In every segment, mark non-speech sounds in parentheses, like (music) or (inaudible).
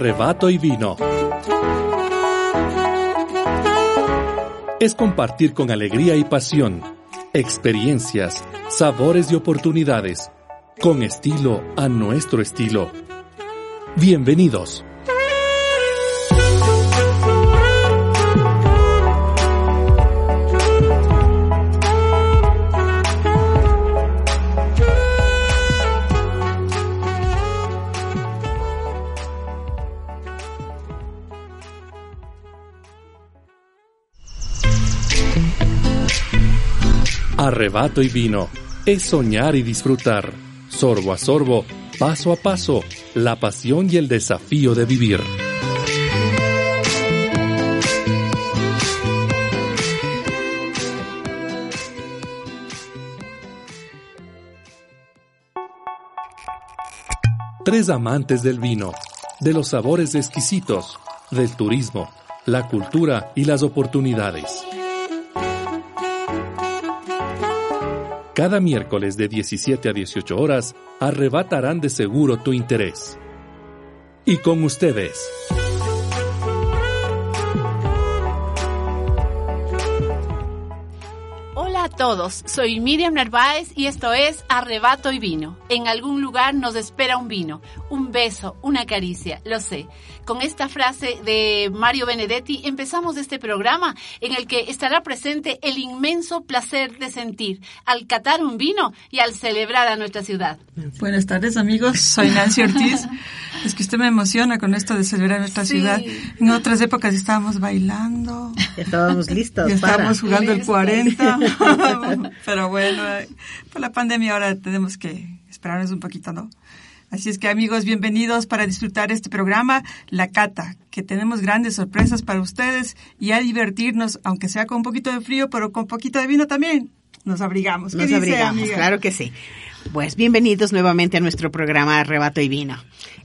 Arrebato y vino. Es compartir con alegría y pasión experiencias, sabores y oportunidades, con estilo a nuestro estilo. Bienvenidos. Arrebato y vino es soñar y disfrutar, sorbo a sorbo, paso a paso, la pasión y el desafío de vivir. Tres amantes del vino, de los sabores exquisitos, del turismo, la cultura y las oportunidades. Cada miércoles de 17 a 18 horas arrebatarán de seguro tu interés. Y con ustedes, todos, soy Miriam Narváez y esto es Arrebato y Vino. En algún lugar nos espera un vino, un beso, una caricia, lo sé. Con esta frase de Mario Benedetti empezamos este programa en el que estará presente el inmenso placer de sentir al catar un vino y al celebrar a nuestra ciudad. Buenas tardes amigos, soy Nancy Ortiz. (laughs) Es que usted me emociona con esto de celebrar nuestra ciudad. En otras épocas estábamos bailando. Estábamos listos. estábamos jugando el 40. (laughs) (laughs) Pero bueno, por la pandemia ahora tenemos que esperarnos un poquito, ¿no? Así es que amigos, bienvenidos para disfrutar este programa, La Cata, que tenemos grandes sorpresas para ustedes y a divertirnos, aunque sea con un poquito de frío, pero con un poquito de vino también. Nos abrigamos. Nos abrigamos, claro que sí. Pues bienvenidos nuevamente a nuestro programa Arrebato y Vino.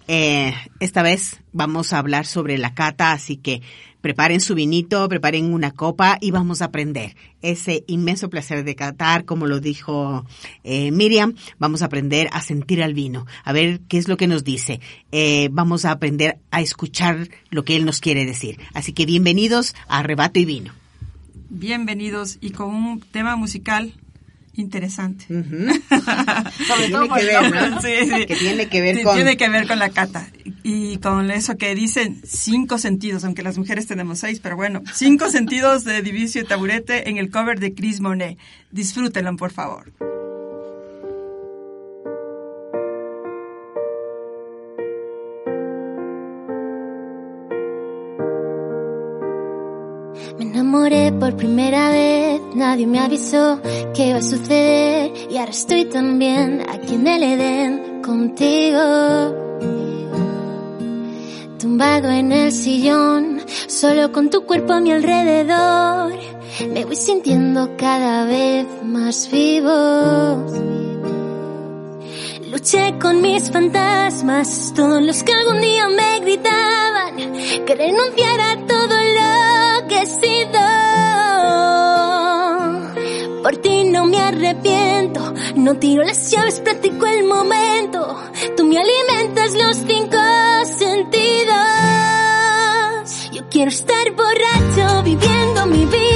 Eh, esta vez vamos a hablar sobre la cata, así que preparen su vinito, preparen una copa y vamos a aprender ese inmenso placer de catar, como lo dijo eh, Miriam, vamos a aprender a sentir al vino, a ver qué es lo que nos dice, eh, vamos a aprender a escuchar lo que él nos quiere decir. Así que bienvenidos a Arrebato y Vino. Bienvenidos y con un tema musical interesante. (laughs) Sobre todo que ver, sí, sí. Que tiene que ver con... Tiene que ver con la cata. Y con eso que dicen cinco sentidos, aunque las mujeres tenemos seis, pero bueno, cinco sentidos de Divicio y Taburete en el cover de Chris Monet. Disfrútenlo, por favor. Enamoré por primera vez, nadie me avisó que iba a suceder y ahora estoy también aquí en el Edén contigo. Tumbado en el sillón, solo con tu cuerpo a mi alrededor, me voy sintiendo cada vez más vivo. Luché con mis fantasmas, todos los que algún día me gritaban que renunciara a todo lo no me arrepiento, no tiro las llaves, practico el momento. Tú me alimentas los cinco sentidos. Yo quiero estar borracho, viviendo mi vida,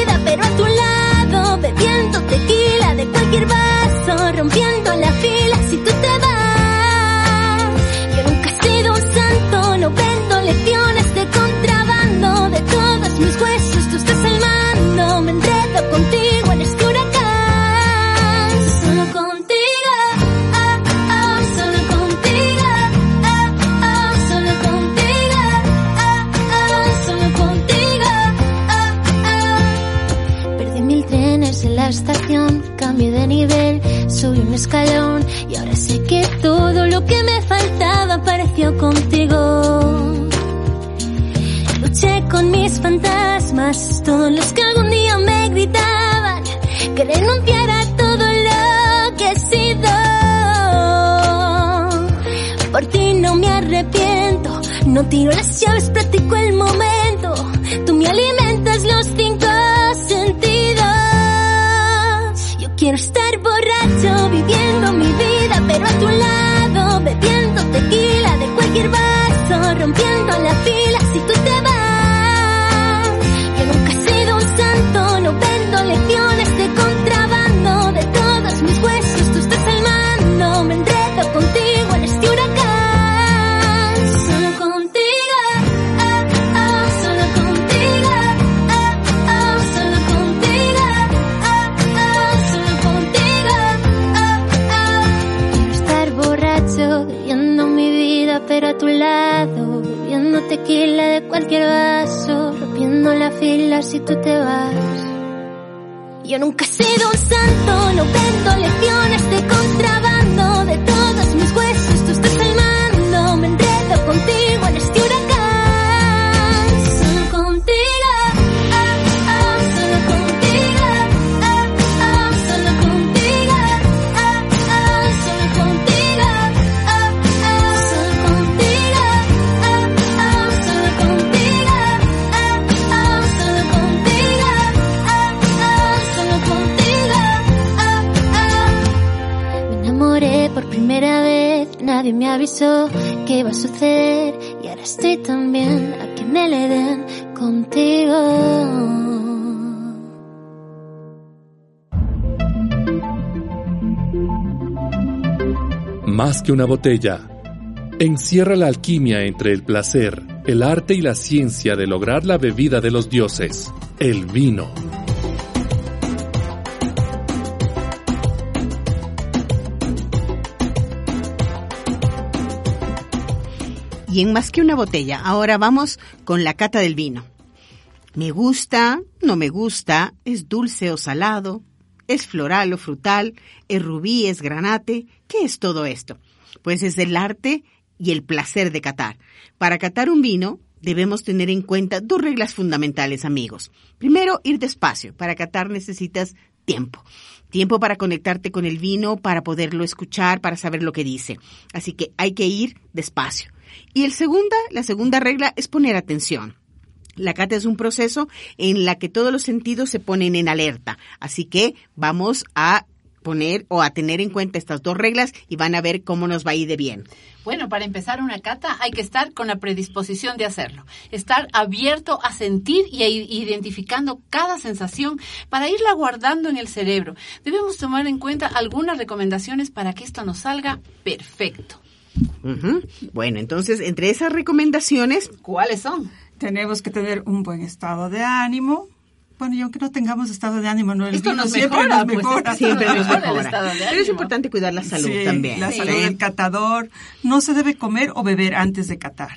subí un escalón y ahora sé que todo lo que me faltaba apareció contigo. Luché con mis fantasmas, todos los que algún día me gritaban que renunciara a todo lo que he sido. Por ti no me arrepiento, no tiro las llaves, practico el momento. rompiendo la fila cualquier vaso, rompiendo la fila si tú te vas. Yo nunca he sido un santo, no vendo lecciones avisó que iba a suceder y ahora estoy también aquí en el Edén contigo. Más que una botella, encierra la alquimia entre el placer, el arte y la ciencia de lograr la bebida de los dioses, el vino. Más que una botella, ahora vamos con la cata del vino. Me gusta, no me gusta, es dulce o salado, es floral o frutal, es rubí, es granate. ¿Qué es todo esto? Pues es el arte y el placer de catar. Para catar un vino debemos tener en cuenta dos reglas fundamentales, amigos. Primero, ir despacio. Para catar necesitas tiempo. Tiempo para conectarte con el vino, para poderlo escuchar, para saber lo que dice. Así que hay que ir despacio. Y el segunda, la segunda regla es poner atención. La cata es un proceso en la que todos los sentidos se ponen en alerta. Así que vamos a poner o a tener en cuenta estas dos reglas y van a ver cómo nos va a ir de bien. Bueno, para empezar una cata hay que estar con la predisposición de hacerlo, estar abierto a sentir y a ir identificando cada sensación para irla guardando en el cerebro. Debemos tomar en cuenta algunas recomendaciones para que esto nos salga perfecto. Ujú. Bueno, entonces, entre esas recomendaciones, ¿Cuáles son? Tenemos que tener un buen estado de ánimo. Bueno, y aunque no tengamos estado de ánimo, no el Esto vino nos siempre mejora, nos pues, mejora. siempre nos Mejora el mejora. estado de Pero es ánimo. importante cuidar la salud Sí, también. La Sí. salud del catador. No se debe comer o beber antes de catar.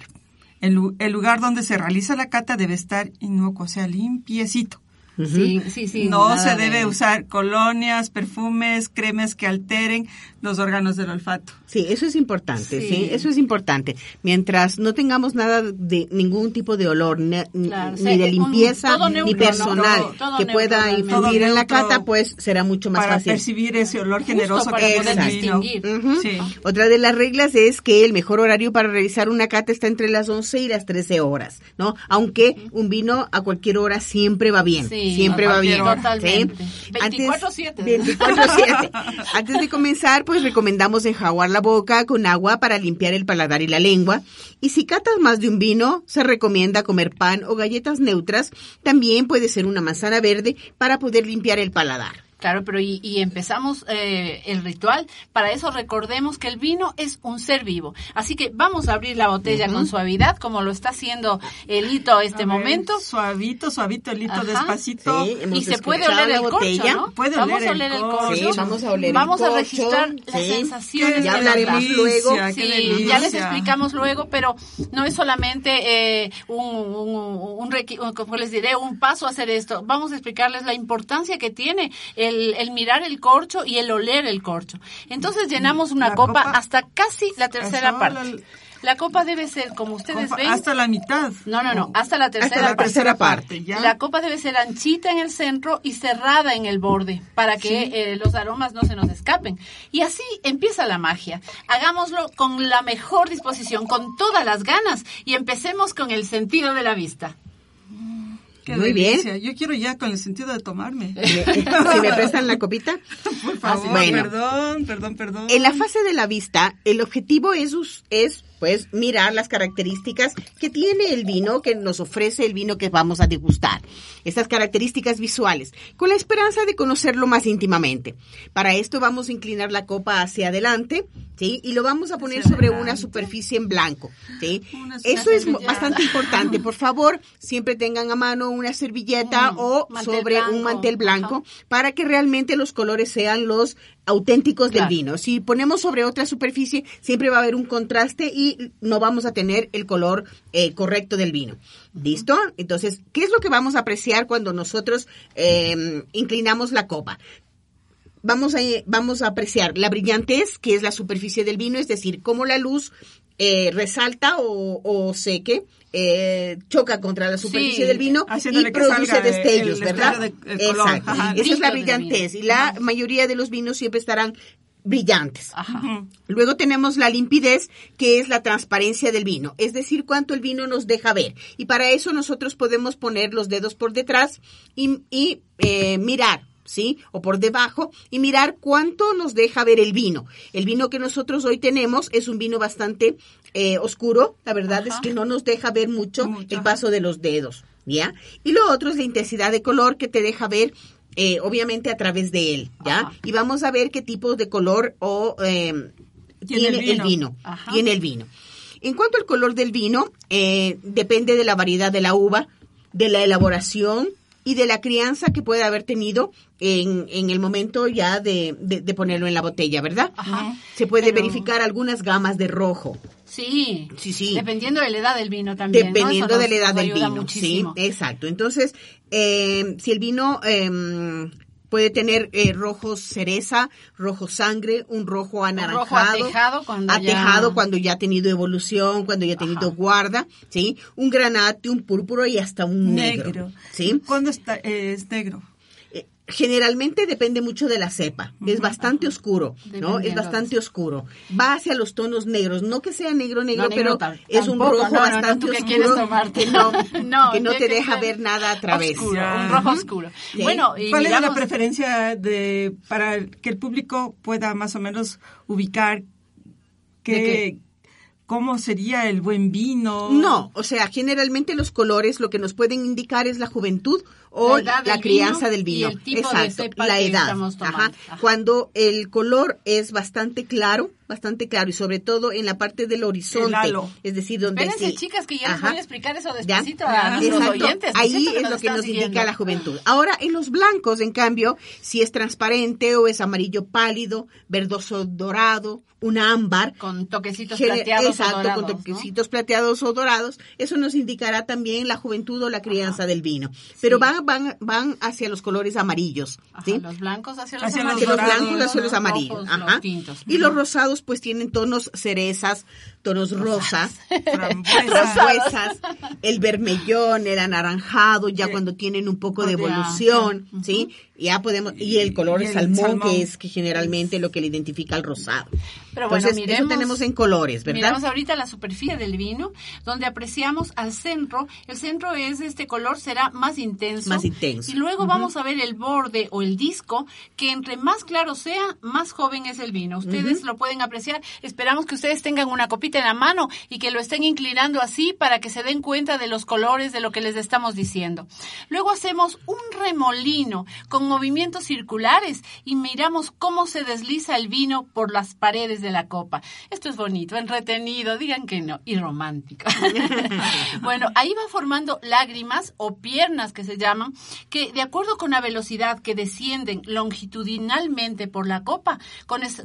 El lugar donde se realiza la cata debe estar inocuo, o sea, limpiecito. Sí, sí, sí. no se debe de- usar colonias, perfumes, cremes que alteren los órganos del olfato. Sí, eso es importante, sí. Sí. eso es importante. Mientras no tengamos nada de ningún tipo de olor, Claro, ni sí, de un- limpieza, ni personal, ¿no? Todo que neutro pueda influir en la cata, pues será mucho más para fácil. percibir ese olor generoso para que poder distinguir. Ujú. Sí. Otra de las reglas es que el mejor horario para realizar una cata está entre las 11 y las 13 horas, ¿no? Aunque un vino a cualquier hora siempre va bien, Sí, siempre va bien. Totalmente. ¿sí? 24/7. 24/7. (laughs) Antes de comenzar, pues recomendamos enjaguar la boca con agua para limpiar el paladar y la lengua. Y si catas más de un vino, se recomienda comer pan o galletas neutras. También puede ser una manzana verde para poder limpiar el paladar. Claro, pero y, y empezamos eh, el ritual. Para eso recordemos que el vino es un ser vivo. Así que vamos a abrir la botella con suavidad, como lo está haciendo el hito A este ver, momento. Suavito, suavito, el hito Ajá. despacito. Sí, Y se puede oler el botella. corcho, ¿no? Puede vamos oler a el oler el corcho. Sí, vamos a oler el Vamos a corcho, registrar las sensaciones. Ya hablaremos luego. Sí, ya les explicamos luego, pero no es solamente eh, un, un, un un- como les diré, un paso a hacer esto. Vamos a explicarles la importancia que tiene el, el mirar el corcho y el oler el corcho. Entonces llenamos una copa, copa- hasta casi la tercera Eso, parte. la- La copa debe ser, como ustedes ven, Hasta la mitad. no, no, no, hasta la tercera Hasta la parte. tercera parte. ¿ya? La copa debe ser anchita en el centro y cerrada en el borde para que eh, los aromas no se nos escapen. Y así empieza la magia. Hagámoslo con la mejor disposición, con todas las ganas y empecemos con el sentido de la vista. Qué Muy bien. Yo quiero ya con el sentido de tomarme. si me prestan la copita. (laughs) Por favor, Bueno. perdón, perdón, perdón. En la fase de la vista, el objetivo es, es pues mirar las características que tiene el vino que nos ofrece el vino que vamos a degustar. Estas características visuales, con la esperanza de conocerlo más íntimamente. Para esto vamos a inclinar la copa hacia adelante ¿sí? Y lo vamos a poner sobre una superficie en blanco, ¿sí? Eso es servilleta. bastante importante. Por favor, siempre tengan a mano una servilleta o sobre un mantel blanco Ajá. para que realmente los colores sean los auténticos Claro. del vino. Si ponemos sobre otra superficie, siempre va a haber un contraste y no vamos a tener el color eh, correcto del vino. ¿Listo? Entonces, ¿qué es lo que vamos a apreciar cuando nosotros eh, inclinamos la copa? Vamos a, vamos a apreciar la brillantez, que es la superficie del vino, es decir, cómo la luz eh, resalta o, o seque, eh, choca contra la superficie Sí, del vino y produce el- destellos, el ¿verdad? de-. Exacto. Ajá. Esa es la brillantez y la Ajá. mayoría de los vinos siempre estarán brillantes. Ajá. Luego tenemos la limpidez, que es la transparencia del vino, es decir, cuánto el vino nos deja ver. Y para eso nosotros podemos poner los dedos por detrás y, y, eh, mirar. ¿Sí? O por debajo y mirar cuánto nos deja ver el vino. El vino que nosotros hoy tenemos es un vino bastante eh, oscuro. La verdad es que no nos deja ver mucho, Mucho, el paso de los dedos. ¿Ya? Y lo otro es la intensidad de color que te deja ver eh, obviamente a través de él, ¿ya? Ajá. Y vamos a ver qué tipo de color o eh, Tiene el el vino. Tiene el vino. En cuanto al color del vino, eh, depende de la variedad de la uva, de la elaboración y de la crianza que puede haber tenido en, en el momento ya de, de- de ponerlo en la botella, ¿verdad? Ajá. Se puede Pero- verificar algunas gamas de rojo. Sí. Sí, sí. Dependiendo de la edad del vino también. ¿no? Dependiendo de la edad del vino. muchísimo. Sí, exacto. Entonces, eh, si el vino eh, puede tener eh, rojo cereza, rojo sangre, un rojo anaranjado. rojo atejado cuando ya- cuando ya ha tenido evolución, cuando ya ha tenido Ajá. guarda, ¿sí? Un granate, un púrpura y hasta un negro. Negro. ¿sí? ¿Cuándo está, eh, es negro? Generalmente depende mucho de la cepa. Es bastante oscuro, ¿no? Es bastante oscuro. Va hacia los tonos negros. No que sea negro, negro, No, negro pero es un rojo No, no, no, bastante ¿tú qué oscuro quieres tomarte? que no, (laughs) No, que no te deja ver nada a través. Oscuro, un rojo oscuro. Sí. Bueno, y ¿Cuál era la miramos- preferencia de para que el público pueda más o menos ubicar qué, cómo sería el buen vino? No, o sea, generalmente los colores lo que nos pueden indicar es la juventud o La edad la, del crianza vino del y vino. el tipo de Exacto, cepa la que edad. estamos tomando. Ajá. Ajá. Cuando el color es bastante claro, bastante claro y sobre todo en la parte del horizonte, es decir, donde Espérense, sí- chicas, que ya les Ajá. voy a explicar eso ¿Ya? despacito a nuestros Exacto. oyentes. ¿no es Ahí es lo que nos siguiendo? indica la juventud. Ahora, en los blancos, en cambio, si es transparente o es amarillo pálido, verdoso dorado, un ámbar, Con toquecitos plateados Exacto, o dorados, con ¿no? toquecitos plateados o dorados. Eso nos indicará también la juventud o la crianza del vino. Pero van, van, van hacia los colores amarillos. Ajá, ¿sí? los blancos hacia los Hacia amarillos. Hacia los dorados, blancos hacia los los amarillos. rojos, Ajá. los tintos. Y los rosados pues tienen tonos cerezas, tonos rosas, (laughs) Frambuesa. frambuesas, el vermellón, el anaranjado, ya cuando tienen un poco de evolución. ¿sí? Ya podemos, y el color Y el salmón, salmón. que es que generalmente lo que le identifica al rosado. Pero bueno, Entonces, miremos, eso tenemos en colores, ¿verdad? Miramos ahorita la superficie del vino, donde apreciamos al centro. El centro es este color, será más intenso. Más intenso. Y luego vamos a ver el borde o el disco, que entre más claro sea, más joven es el vino. Ustedes lo pueden apreciar. Esperamos que ustedes tengan una copita en la mano y que lo estén inclinando así para que se den cuenta de los colores de lo que les estamos diciendo. Luego hacemos un remolino con movimientos circulares y miramos cómo se desliza el vino por las paredes de la copa. Esto es bonito, entretenido, digan que no, y romántico. (laughs) bueno, ahí va formando lágrimas o piernas que se llaman, que de acuerdo con la velocidad que descienden longitudinalmente por la copa,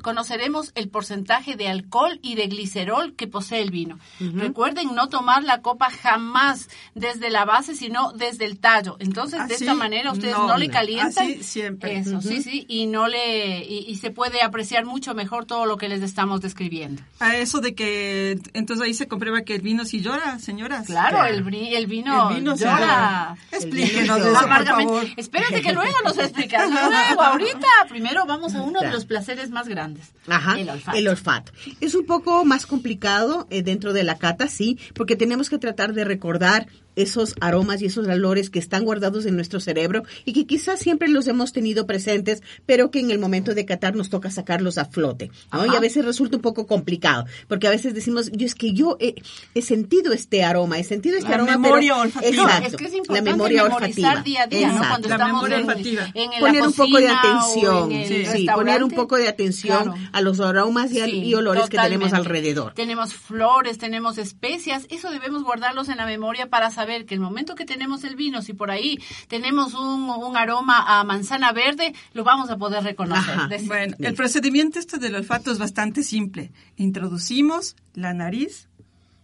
conoceremos el porcentaje de alcohol y de glicerol que posee el vino. Recuerden no tomar la copa jamás desde la base, sino desde el tallo. Entonces, de Así, esta manera ustedes no, no, le calientan. así siempre. Eso, sí, sí, y no le y, y se puede apreciar mucho mejor todo lo que les estamos describiendo. A eso de que entonces ahí se comprueba que el vino sí llora, señoras. Claro, Claro. el, bri- el vino, El vino llora. Explíquenos eso, por Amargamente. favor. Espérate que luego nos explicas. (laughs) Luego, ahorita, primero vamos a uno de los placeres más grandes. Ajá, El olfato. el olfato. Es un poco más complicado eh, dentro de la cata, sí, porque tenemos que tratar de recordar esos aromas y esos olores que están guardados en nuestro cerebro y que quizás siempre los hemos tenido presentes, pero que en el momento de catar nos toca sacarlos a flote, ¿no? Y a veces resulta un poco complicado, porque a veces decimos, yo es que yo he, he sentido este aroma, he sentido este La aroma, memoria pero- olfativa. Exacto, es que es la importante memoria memorizar olfativa. día a día, ¿no? Cuando La estamos memoria en, olfativa. en la poner un poco de atención, en el sí, poner un poco de atención Claro. a los aromas y, al- Sí, y olores que tenemos totalmente. alrededor. Tenemos flores, tenemos especias, eso debemos guardarlos en la memoria para saber que el momento que tenemos el vino, si por ahí tenemos un, un aroma a manzana verde, lo vamos a poder reconocer. Decir, Bueno, el procedimiento este del olfato es bastante simple. Introducimos la nariz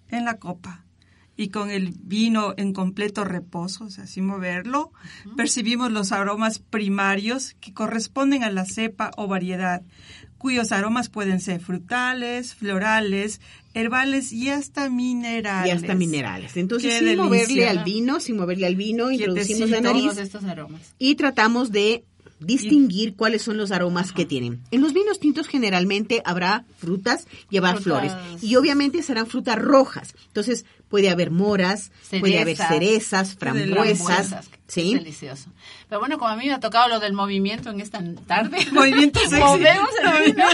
en la copa y con el vino en completo reposo, o sea, sin moverlo, percibimos los aromas primarios que corresponden a la cepa o variedad, cuyos aromas pueden ser frutales, florales, herbales y hasta minerales. Y hasta minerales. Entonces, Qué sin moverle al vino, sin moverle al vino, introducimos la nariz todos estos aromas. y tratamos de distinguir cuáles son los aromas que tienen. En los vinos tintos generalmente habrá frutas y habrá Frutas. flores. Y obviamente serán frutas rojas. Entonces puede haber moras, puede haber Cerezas. cerezas, frambuesas. ¿Sí? Delicioso. Pero bueno, como a mí me ha tocado lo del movimiento en esta tarde. (laughs) Movimiento (laughs) sexy. Movemos el vino.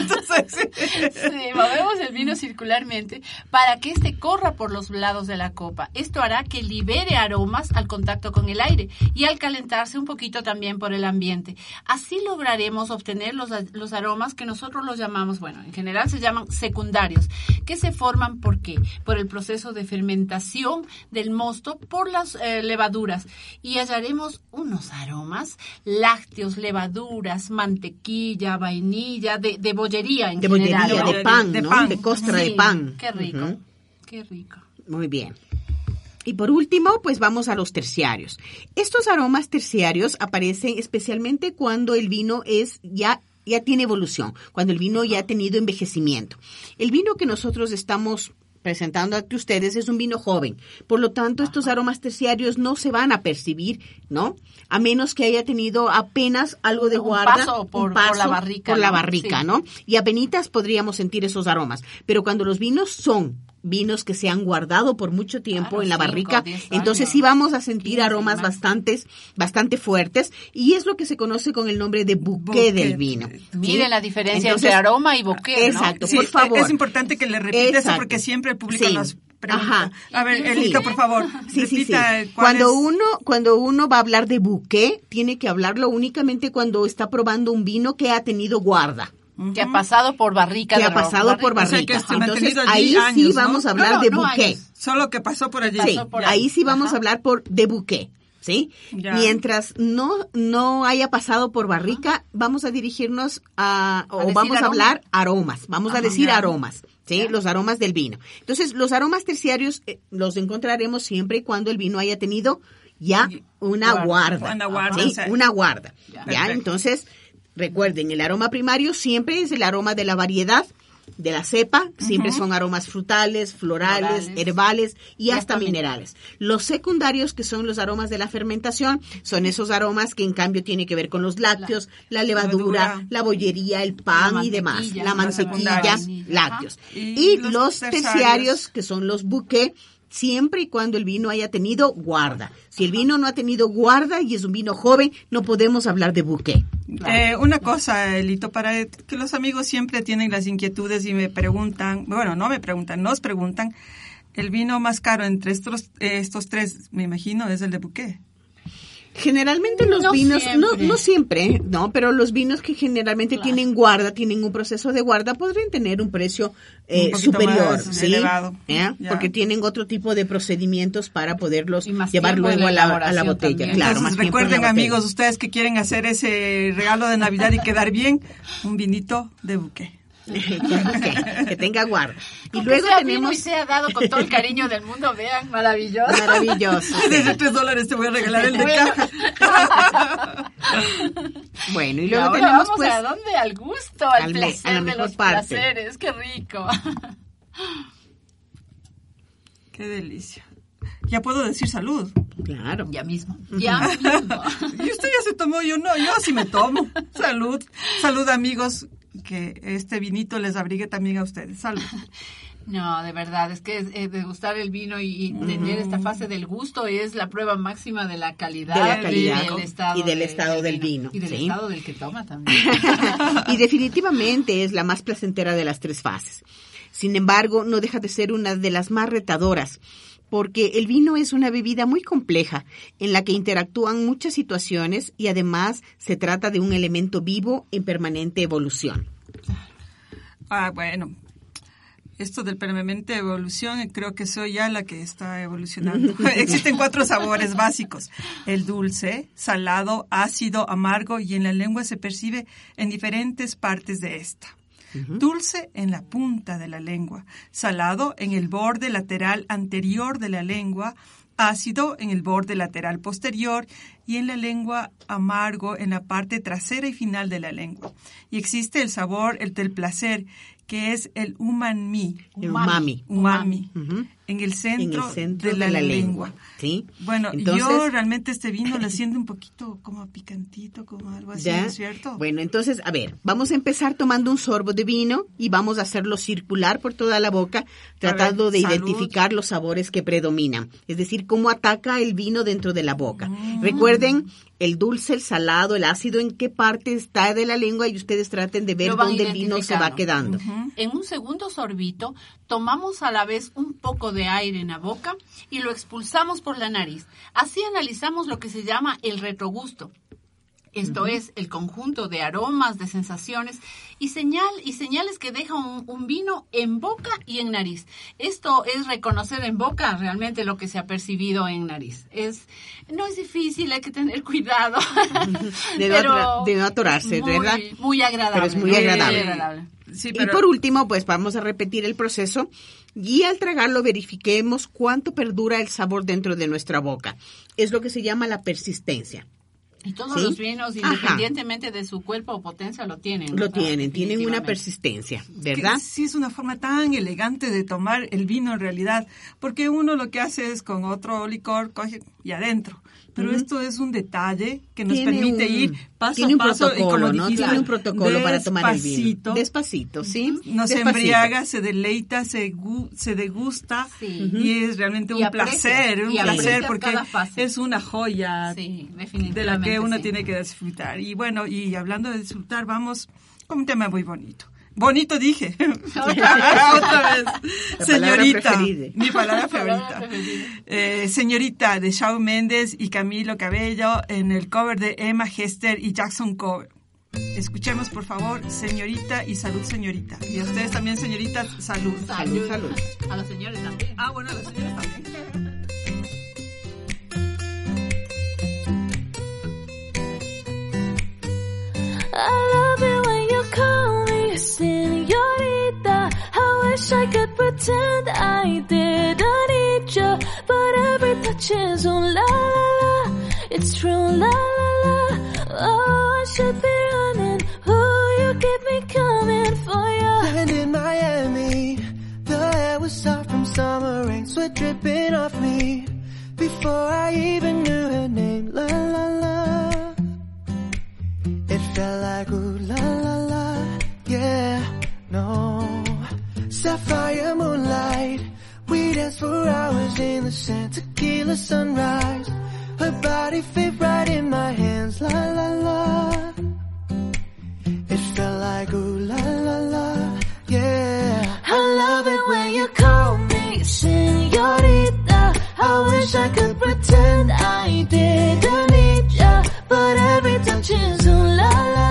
Sí, movemos el vino circularmente para que éste corra por los lados de la copa. Esto hará que libere aromas al contacto con el aire y al calentarse un poquito también por el ambiente. Así lograremos obtener los, los aromas que nosotros los llamamos, bueno, en general se llaman secundarios, que se forman ¿por qué? Por el proceso de fermentación del mosto por las eh, levaduras y hallaremos unos aromas lácteos, levaduras, mantequilla, vainilla, de, de bollería en De general. bollería, ¿no? de pan, de ¿no? pan. De costra de pan. Qué rico, qué rico. Muy bien. Y por último, pues vamos a los terciarios. Estos aromas terciarios aparecen especialmente cuando el vino es ya ya tiene evolución, cuando el vino ya ha tenido envejecimiento. El vino que nosotros estamos presentando ante ustedes es un vino joven. Por lo tanto, estos aromas terciarios no se van a percibir, ¿no? A menos que haya tenido apenas algo de Un guarda, paso por- un por la barrica, por la ¿no? barrica, Sí. ¿no? Y apenitas podríamos sentir esos aromas. Pero cuando los vinos son vinos que se han guardado por mucho tiempo Claro, en la cinco, barrica, entonces sí vamos a sentir 15 aromas más. bastantes, bastante fuertes y es lo que se conoce con el nombre de buque Bouquet. del vino. ¿sí? Miren la diferencia Entonces, entre aroma y bouquet, ¿no? Exacto, Sí, por favor. Es importante que le repita eso porque siempre el público Sí. nos pregunta. Ajá. A ver, Sí. Elito, por favor, (laughs) Sí, sí, sí. repita Cuando es- uno, cuando uno va a hablar de buque, tiene que hablarlo únicamente cuando está probando un vino que ha tenido guarda. Que ha pasado por barrica. Que de ha pasado por O sea, barrica. Entonces ahí sí vamos a hablar No, no, de buque. Solo que pasó por allí. Sí, pasó por ahí. ahí sí vamos Ajá. a hablar por de buque, ¿sí? Ya. Mientras no no haya pasado por barrica, vamos a dirigirnos a o vamos a hablar aromas, vamos a decir Ya. aromas, ¿sí? Los aromas del vino. Entonces, los aromas terciarios eh, los encontraremos siempre y cuando el vino haya tenido ya una guarda. guarda, Una guarda, ¿sí? Una guarda. Ya. Ya, Perfecto. entonces, recuerden, el aroma primario siempre es el aroma de la variedad de la cepa, siempre son aromas frutales, florales, Florales. herbales y, Y hasta hasta minerales. Los secundarios, que son los aromas de la fermentación, son esos aromas que en cambio tienen que ver con los lácteos, la, levadura, levadura. la bollería, el pan y demás, la mantequilla, lácteos. Ajá. Y, Y los, los terciarios, terciarios. que son los buque, siempre y cuando el vino haya tenido guarda. Si el vino no ha tenido guarda y es un vino joven, no podemos hablar de buque. Eh, una cosa, Elito, para que los amigos siempre tienen las inquietudes y me preguntan, bueno, no me preguntan, nos preguntan, el vino más caro entre estos, eh, estos tres, me imagino, es el de Bouquet. Generalmente los No vinos, no, siempre. no siempre, no, pero los vinos que generalmente Claro. tienen guarda, tienen un proceso de guarda, podrían tener un precio eh, Un superior, más ¿sí? elevado. ¿Eh? Porque tienen otro tipo de procedimientos para poderlos llevar luego a la, a la elaboración botella. también. Claro, Entonces, más recuerden, amigos, ustedes que quieren hacer ese regalo de Navidad y quedar bien, un vinito de Bouquet. (laughs) que, que tenga guarda. Y luego sea tenemos y sea dado con todo el cariño del mundo, vean, maravilloso. maravilloso. (laughs) Desde tres dólares te voy a regalar el de Bueno. caja. (laughs) Bueno, y Y luego ahora tenemos vamos pues a dónde? Al gusto, al, placer a la de los parte. placeres. Qué rico. Qué delicia. Ya puedo decir salud. claro. Ya mismo. Ya mismo. Y usted ya se tomó, yo no, yo sí me tomo. Salud. Salud, amigos. Que este vinito les abrigue también a ustedes. Salud. (laughs) No, de verdad, es que eh, degustar el vino y, tener esta fase del gusto es la prueba máxima de la calidad, De la calidad, y del estado, Y del de- estado del vino, Y del sí. estado del que toma también. (laughs) y definitivamente es la más placentera de las tres fases. Sin embargo, no deja de ser una de las más retadoras, porque el vino es una bebida muy compleja en la que interactúan muchas situaciones y además se trata de un elemento vivo en permanente evolución. Ah, bueno. Esto del permanente evolución, eh, creo que soy ya la que está evolucionando. (laughs) Existen cuatro sabores básicos. El dulce, salado, ácido, amargo y en la lengua se percibe en diferentes partes de esta. Dulce en la punta de la lengua, salado en el borde lateral anterior de la lengua, ácido en el borde lateral posterior y en la lengua amargo en la parte trasera y final de la lengua. Y existe el sabor, el del placer, que es el umami. El umami. Umami. En el centro, en el centro de la, lengua. ¿sí? Bueno, yo Entonces- realmente este vino lo (laughs) siento un poquito como picantito, como algo así, ¿Ya? ¿no es cierto? Bueno, entonces, a ver, vamos a empezar tomando un sorbo de vino y vamos a hacerlo circular por toda la boca, tratando de salud. identificar los sabores que predominan. Es decir, cómo ataca el vino dentro de la boca. Recuerden, el dulce, el salado, el ácido, en qué parte está de la lengua y ustedes traten de ver dónde el vino se va quedando. En un segundo sorbito, tomamos a la vez un poco de aire en la boca y lo expulsamos por la nariz. Así analizamos lo que se llama el retrogusto. Esto es el conjunto de aromas, de sensaciones y señal y señales que deja un, un vino en boca y en nariz. Esto es reconocer en boca realmente lo que se ha percibido en nariz. Es no es difícil, hay que tener (laughs) cuidado. De no Pero de no atorarse, muy- ¿verdad? Muy agradable. Pero es muy agradable. agradable. Sí, Y por último, pues vamos a repetir el proceso y al tragarlo verifiquemos cuánto perdura el sabor dentro de nuestra boca. Es lo que se llama la persistencia. Y todos ¿Sí? los vinos, Ajá. independientemente de su cuerpo o potencia, lo tienen. Lo tienen, tienen una persistencia, que ¿verdad? sí es una forma tan elegante de tomar el vino en realidad, porque uno lo que hace es con otro licor coge y adentro. Pero esto es un detalle que nos Tiene permite un- ir paso tiene a un paso y como ¿no? dijiste, Tiene un protocolo para tomar el vino. despacito, Despacito, ¿sí? No se Despacito. embriaga, se deleita, se, gu- se degusta Sí. y es realmente Y un aprecia, placer, un placer porque es una joya Sí, de la que uno sí. tiene que disfrutar. Y bueno, y hablando de disfrutar, vamos con un tema muy bonito. Bonito dije. (laughs) (laughs) Otra vez. La (laughs) señorita. preferida. Mi palabra favorita. Eh, señorita de Shawn Mendes y Camilo Cabello en el cover de Emma Hester y Jackson Cover. Escuchemos por favor, señorita y salud, señorita. Y a ustedes también, señorita, salud. Salud, salud. A los señores también. Ah, bueno, a las señoras también. I love it when you call me senorita. I wish I could pretend I didn't need you, but every touch is oh la la la. It's true la la la. Oh, I should be running. Oh, you keep me coming for you. And in Miami, the air was soft from summer rain, sweat dripping off me. Before I even knew her name, la la la. It felt like ooh la la la, yeah, no. Sapphire moonlight, we danced for hours in the sand, tequila sunrise. Her body fit right in my hands, la la la. It felt like ooh la la la, yeah. I love it when you call me senorita. I wish I could pretend I didn't need ya, but every touch is ooh la la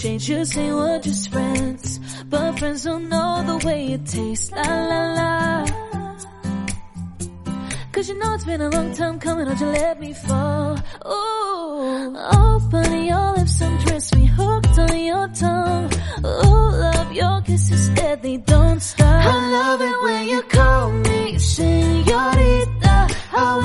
change. Say we're just friends, but friends don't know the way it tastes. La la la. Cause you know it's been a long time coming, don't you let me fall. Ooh, open your lips and dress me hooked on your tongue. Ooh, love your kisses deadly, don't stop. I love it when you call me senorita. El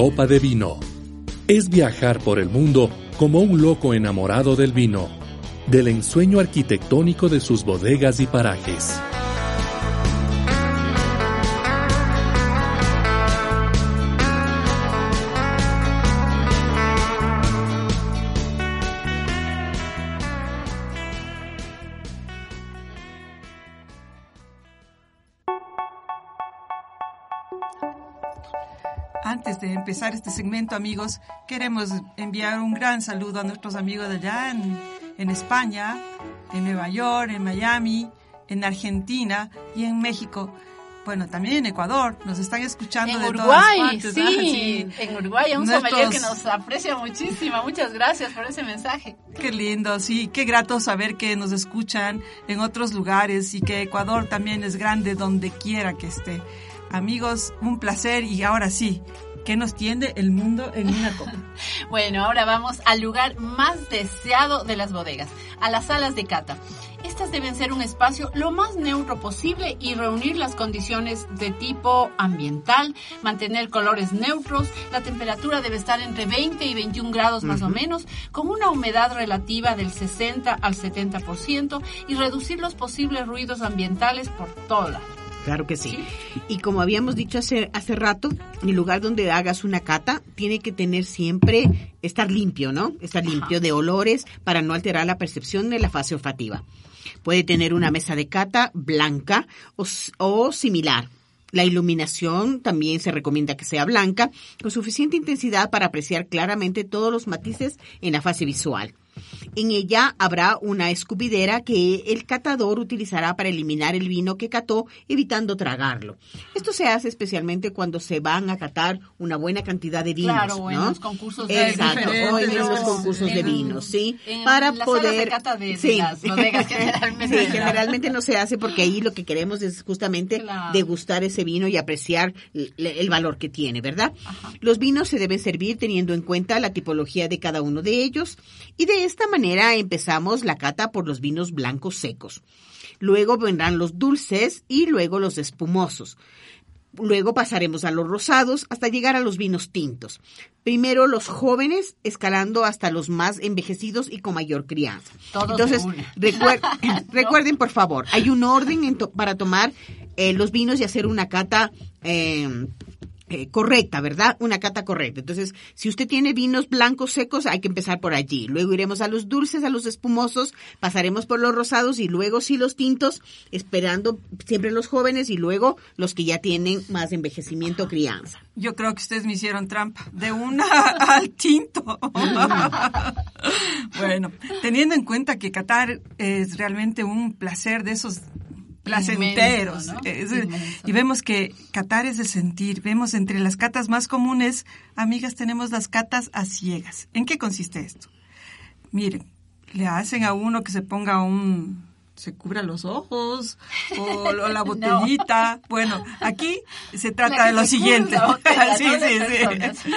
copa de vino. Es viajar por el mundo como un loco enamorado del vino, del ensueño arquitectónico de sus bodegas y parajes. Empezar este segmento, amigos, queremos enviar un gran saludo a nuestros amigos de allá en, en España, en Nueva York, en Miami, en Argentina y en México. Bueno, también en Ecuador, nos están escuchando En de Uruguay, todas partes. sí. Sí. en Uruguay, un Nuestros- sommelier que nos aprecia muchísimo. Muchas gracias por ese mensaje. Qué lindo, sí, qué grato saber que nos escuchan en otros lugares y que Ecuador también es grande donde quiera que esté. Amigos, un placer y ahora sí, ¿qué nos tiende el mundo en una copa? (laughs) Bueno, ahora vamos al lugar más deseado de las bodegas, a las salas de cata. Estas deben ser un espacio lo más neutro posible y reunir las condiciones de tipo ambiental, mantener colores neutros, la temperatura debe estar entre 20 y 21 grados más o menos, con una humedad relativa del 60 al 70% y reducir los posibles ruidos ambientales por todo lado. Claro que sí. Y como habíamos dicho hace, hace rato, el lugar donde hagas una cata tiene que tener siempre, estar limpio, ¿no? Estar limpio de olores para no alterar la percepción de la fase olfativa. Puede tener una mesa de cata blanca o, o similar. La iluminación también se recomienda que sea blanca, con suficiente intensidad para apreciar claramente todos los matices en la fase visual. En ella habrá una escupidera que el catador utilizará para eliminar el vino que cató, evitando tragarlo. Esto se hace especialmente cuando se van a catar una buena cantidad de vinos, Claro, o en ¿no? los concursos de Exacto, o en los concursos de vinos, sí, en para salas de poder cata de- de las bodegas (laughs) generalmente. Sí, generalmente no se hace porque ahí lo que queremos es justamente Claro. degustar ese vino y apreciar el, el valor que tiene, ¿verdad? Los vinos se deben servir teniendo en cuenta la tipología de cada uno de ellos y de esta manera empezamos la cata por los vinos blancos secos. Luego vendrán los dulces y luego los espumosos. Luego pasaremos a los rosados hasta llegar a los vinos tintos. Primero los jóvenes, escalando hasta los más envejecidos y con mayor crianza. Todos Entonces, de (laughs) recuer- recuerden por favor, hay un orden to- para tomar eh, los vinos y hacer una cata eh, eh, correcta, ¿verdad? Una cata correcta. Entonces, si usted tiene vinos blancos secos, hay que empezar por allí. Luego iremos a los dulces, a los espumosos, pasaremos por los rosados y luego sí los tintos, esperando siempre los jóvenes y luego los que ya tienen más envejecimiento crianza. Yo creo que ustedes me hicieron trampa. De una (laughs) al tinto. (laughs) bueno, teniendo en cuenta que Qatar es realmente un placer de esos placenteros. Inmenso, ¿no? Es- Inmenso. y vemos que Qatar es de sentir. Vemos entre las catas más comunes, amigas, tenemos las catas a ciegas. ¿En qué consiste esto? Miren, le hacen a uno que se ponga un se cubra los ojos o, la (laughs) botellita. Bueno, aquí se trata de lo siguiente. botella, (laughs) sí, sí, sí.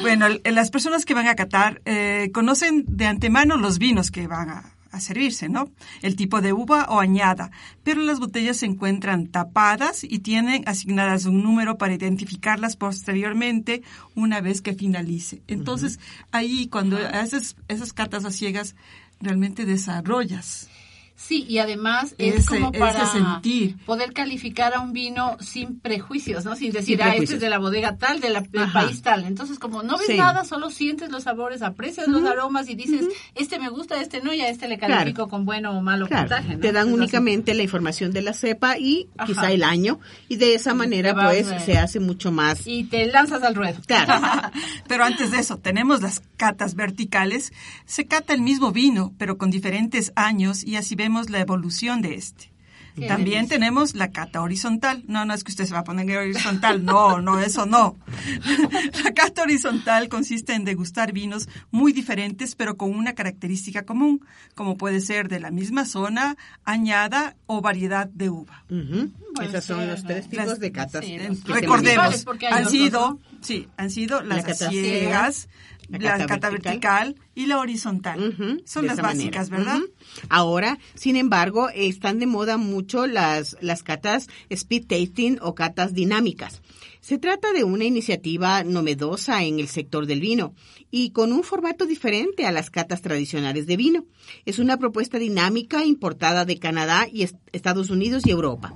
Bueno, las personas que van a catar eh, conocen de antemano los vinos que van a, a servirse, ¿no? El tipo de uva o añada, pero las botellas se encuentran tapadas y tienen asignadas un número para identificarlas posteriormente una vez que finalice. Entonces, ahí cuando haces esas catas a ciegas, realmente desarrollas Sí, y además es Ese- como para sentir. poder calificar a un vino sin prejuicios, ¿no? Sin decir, Sin ah, este es de la bodega tal, de la- del país tal. Entonces, como no ves Sí. nada, solo sientes los sabores, aprecias los aromas y dices, este me gusta, este no, y a este le califico con bueno o malo Claro, puntaje, ¿no? te dan Entonces, únicamente la información de la cepa y Ajá. quizá el año y de esa manera pues se hace mucho más Y te lanzas al ruedo. claro. (laughs) Pero antes de eso, tenemos las catas verticales. Se cata el mismo vino, pero con diferentes años y así vemos la evolución de este. Qué También delicia. tenemos la cata horizontal. No, no es que usted se va a poner horizontal. No, no, eso no. (laughs) La cata horizontal consiste en degustar vinos muy diferentes, pero con una característica común, como puede ser de la misma zona, añada o variedad de uva. Puede Esos son los tres tipos Las- de catas. sí, Recordemos, han sido, sí, han sido las cata ciegas, La, cata, vertical. y la horizontal. Son las básicas, ¿verdad? Ahora, sin embargo, están de moda mucho las, las catas speed tasting o catas dinámicas. Se trata de una iniciativa novedosa en el sector del vino y con un formato diferente a las catas tradicionales de vino. Es una propuesta dinámica importada de Canadá y Estados Unidos y Europa.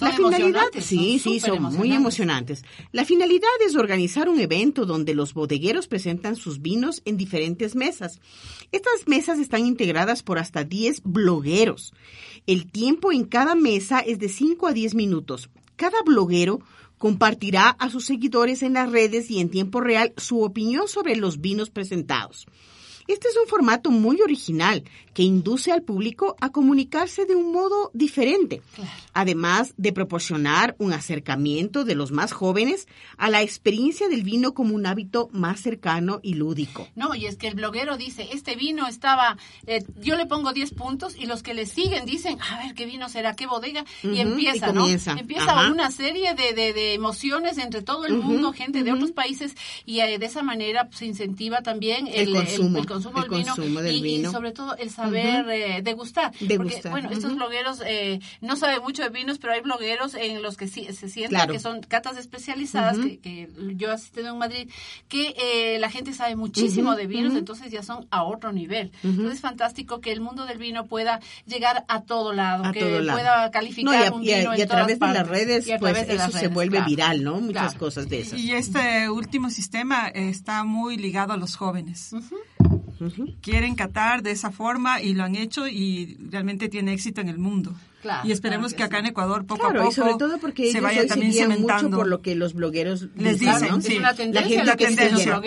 La finalidad, sí, sí, son muy emocionantes. La finalidad es organizar un evento donde los bodegueros presentan sus vinos en diferentes mesas. Estas mesas están integradas por hasta 10 blogueros. El tiempo en cada mesa es de 5 a 10 minutos. Cada bloguero compartirá a sus seguidores en las redes y en tiempo real su opinión sobre los vinos presentados. Este es un formato muy original que induce al público a comunicarse de un modo diferente, además de proporcionar un acercamiento de los más jóvenes a la experiencia del vino como un hábito más cercano y lúdico. No, y es que el bloguero dice, este vino estaba, eh, yo le pongo 10 puntos y los que le siguen dicen, a ver, ¿qué vino será? ¿Qué bodega? y empieza, ¿no? Empieza una serie de, de, emociones entre todo el mundo, gente de otros países, y eh, de esa manera se incentiva también el, consumo consumo, del, vino, y, sobre todo el saber eh, degustar. Porque, bueno, estos blogueros eh, no saben mucho de vinos, pero hay blogueros en los que sí, se sienten que son catas especializadas, que, yo he asistido en Madrid, que eh, la gente sabe muchísimo de vinos, entonces ya son a otro nivel. Entonces es fantástico que el mundo del vino pueda llegar a todo lado, que pueda calificar un vino y a, través de las redes, pues eso se vuelve viral, ¿no? Muchas cosas de esas. Y este último sistema está muy ligado a los jóvenes quieren catar de esa forma y lo han hecho y realmente tiene éxito en el mundo y esperemos que, acá en Ecuador poco a poco y sobre todo porque se vaya también cementando mucho por lo que los blogueros les dicen, ¿no? sí. la tendencia, la tendencia.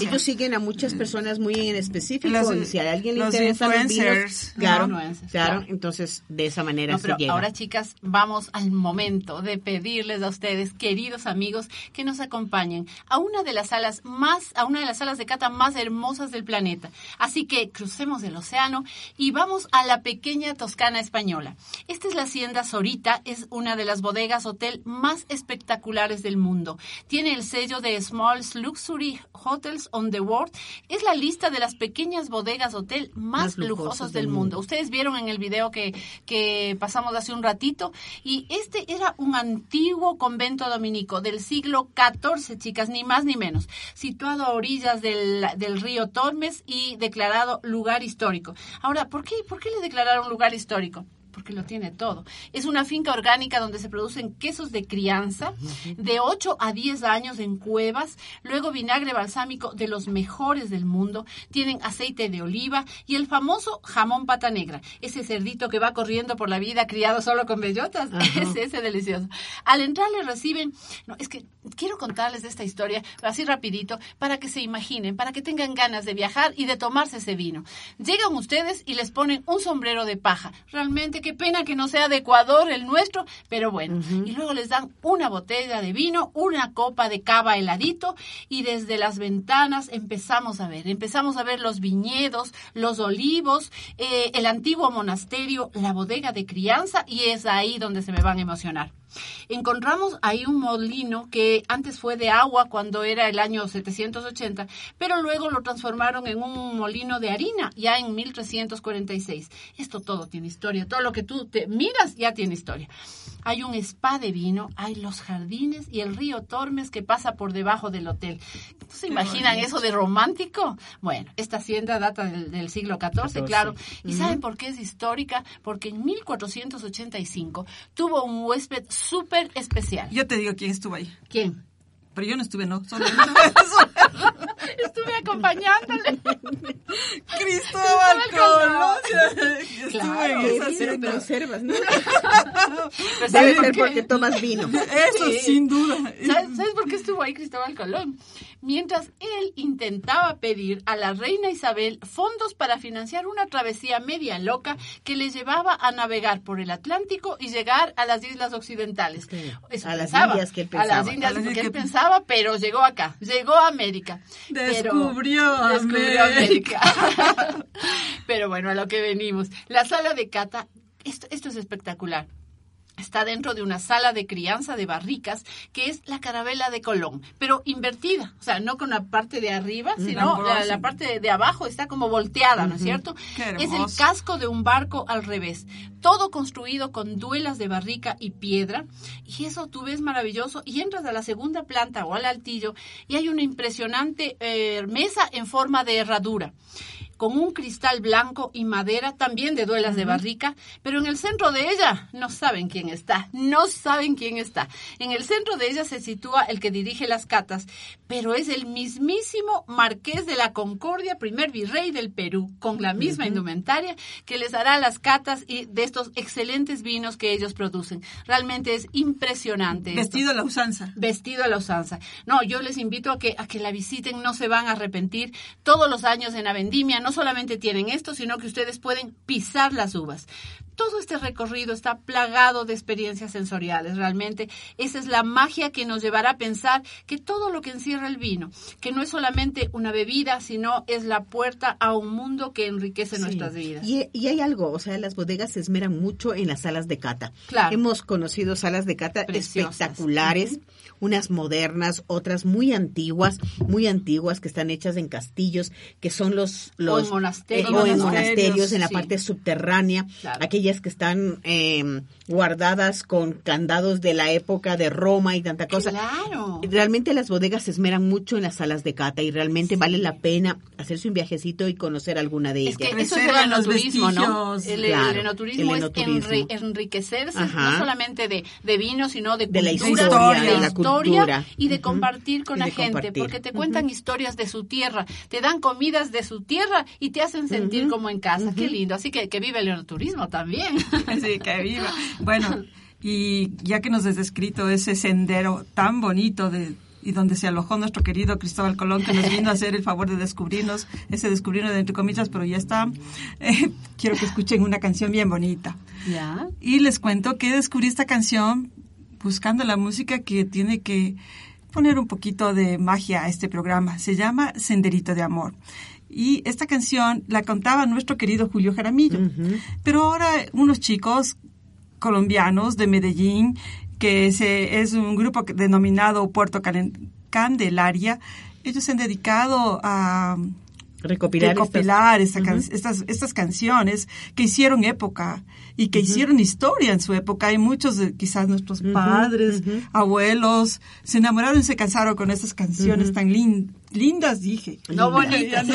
Ellos siguen a muchas personas muy en específico, si a alguien le interesa los vinos, claro, claro, entonces de esa manera se llega. Ahora chicas, vamos al momento de pedirles a ustedes, queridos amigos, que nos acompañen a una de las salas más a una de las salas de cata más hermosas del planeta. Así que crucemos el océano y vamos a la pequeña Toscana española. Esta es la Hacienda Sorita, es una de las bodegas hotel más espectaculares del mundo. Tiene el sello de Small Luxury Hotels on the World. Es la lista de las pequeñas bodegas hotel más, lujosas del, mundo. Ustedes vieron en el video que, que pasamos hace un ratito y este era un antiguo convento dominico del siglo XIV, chicas, ni más ni menos, situado a orillas del, del río Tormes y declarado lugar histórico. Ahora, ¿por qué, ¿por qué le declararon lugar histórico? Porque lo tiene todo. Es una finca orgánica donde se producen quesos de crianza de 8 a 10 años en cuevas, luego vinagre balsámico de los mejores del mundo, tienen aceite de oliva y el famoso jamón pata negra, ese cerdito que va corriendo por la vida criado solo con bellotas, (laughs) es ese delicioso. Al entrar le reciben, no, es que quiero contarles esta historia así rapidito para que se imaginen, para que tengan ganas de viajar y de tomarse ese vino. Llegan ustedes y les ponen un sombrero de paja, realmente qué pena que no sea de Ecuador el nuestro, pero bueno. Y luego les dan una botella de vino, una copa de cava heladito y desde las ventanas empezamos a ver, empezamos a ver los viñedos, los olivos, eh, el antiguo monasterio, la bodega de crianza y es ahí donde se me van a emocionar. Encontramos ahí un molino que antes fue de agua cuando era el año 780, pero luego lo transformaron en un molino de harina ya en 1346. Esto todo tiene historia, todo lo que tú te miras ya tiene historia. Hay un spa de vino, hay los jardines y el río Tormes que pasa por debajo del hotel. ¿Se imaginan eso de romántico? Bueno, esta hacienda data del, siglo XIV, claro. ¿Y saben por qué es histórica? Porque en 1485 tuvo un huésped súper especial. Yo te digo quién estuvo ahí. ¿Quién? Pero yo no estuve, no. Solo (laughs) estuve acompañándole. Cristóbal Colón. (laughs) Estuve en esa pero observas, ¿no? (laughs) Debe ser porque tomas vino. Eso, sin duda. ¿Sabes por qué estuvo ahí Cristóbal Colón? Mientras él intentaba pedir a la reina Isabel fondos para financiar una travesía media loca que le llevaba a navegar por el Atlántico y llegar a las islas occidentales. a las Indias que él pensaba. A las Indias que él pensaba, pero llegó acá, llegó a América. Descubrió, América. (laughs) pero bueno, a lo que venimos. La sala de cata, esto, esto es espectacular está dentro de una sala de crianza de barricas, que es la carabela de Colón, pero invertida, o sea, no con la parte de arriba, sino la, la parte de abajo está como volteada, ¿no es cierto? Es el casco de un barco al revés, todo construido con duelas de barrica y piedra, y eso tú ves maravilloso, y entras a la segunda planta o al altillo, y hay una impresionante eh, mesa en forma de herradura con un cristal blanco y madera también de duelas de barrica, pero en el centro de ella no saben quién está, no saben quién está. En el centro de ella se sitúa el que dirige las catas, pero es el mismísimo Marqués de la Concordia, primer virrey del Perú, con la misma indumentaria que les hará las catas y de estos excelentes vinos que ellos producen. Realmente es impresionante. esto Vestido a la usanza. vestido a la usanza. No, yo les invito a que, a que la visiten, no se van a arrepentir. Todos los años en la vendimia no solamente tienen esto, sino que ustedes pueden pisar las uvas. Todo este recorrido está plagado de experiencias sensoriales, realmente. Esa es la magia que nos llevará a pensar que todo lo que encierra el vino, que no es solamente una bebida, sino es la puerta a un mundo que enriquece Sí. nuestras vidas. Y, y hay algo, o sea, las bodegas se esmeran mucho en las salas de cata. Claro. Hemos conocido salas de cata Preciosas. espectaculares, unas modernas, otras muy antiguas, muy antiguas que están hechas en castillos, que son los los en monasterios. eh, o en Monasterios, en la sí. parte subterránea, Claro. aquellas que están eh, guardadas con candados de la época de Roma y tanta cosa. Claro. Realmente las bodegas se esmeran mucho en las salas de cata y realmente vale la pena hacerse un viajecito y conocer alguna de Es ellas. que eso es el enoturismo, ¿no? vestigios. El, el Claro, enoturismo el es enri- enriquecerse Ajá. no solamente de, de vino, sino de, De la cultura, historia, de de la historia y de compartir con Y la gente, compartir. porque te cuentan historias de su tierra, te dan comidas de su tierra y te hacen sentir como en casa. Qué lindo. Así que que vive el enoturismo también. (laughs) Sí, que viva. Bueno, y ya que nos has descrito ese sendero tan bonito de y donde se alojó nuestro querido Cristóbal Colón, que nos vino a hacer el favor de descubrirnos, ese descubrirnos de entre comillas, pero ya está. Eh, quiero que escuchen una canción bien bonita. Ya. Y les cuento que descubrí esta canción buscando la música que tiene que poner un poquito de magia a este programa. Se llama Senderito de Amor. Y esta canción la cantaba nuestro querido Julio Jaramillo. Pero ahora unos chicos colombianos de Medellín, que se, es un grupo denominado Puerto Candelaria, ellos se han dedicado a recopilar, esta estas, estas canciones que hicieron época y que hicieron historia en su época. Y muchos, de, quizás nuestros padres, abuelos, se enamoraron y se casaron con estas canciones tan lin- lindas, dije. No bonitas.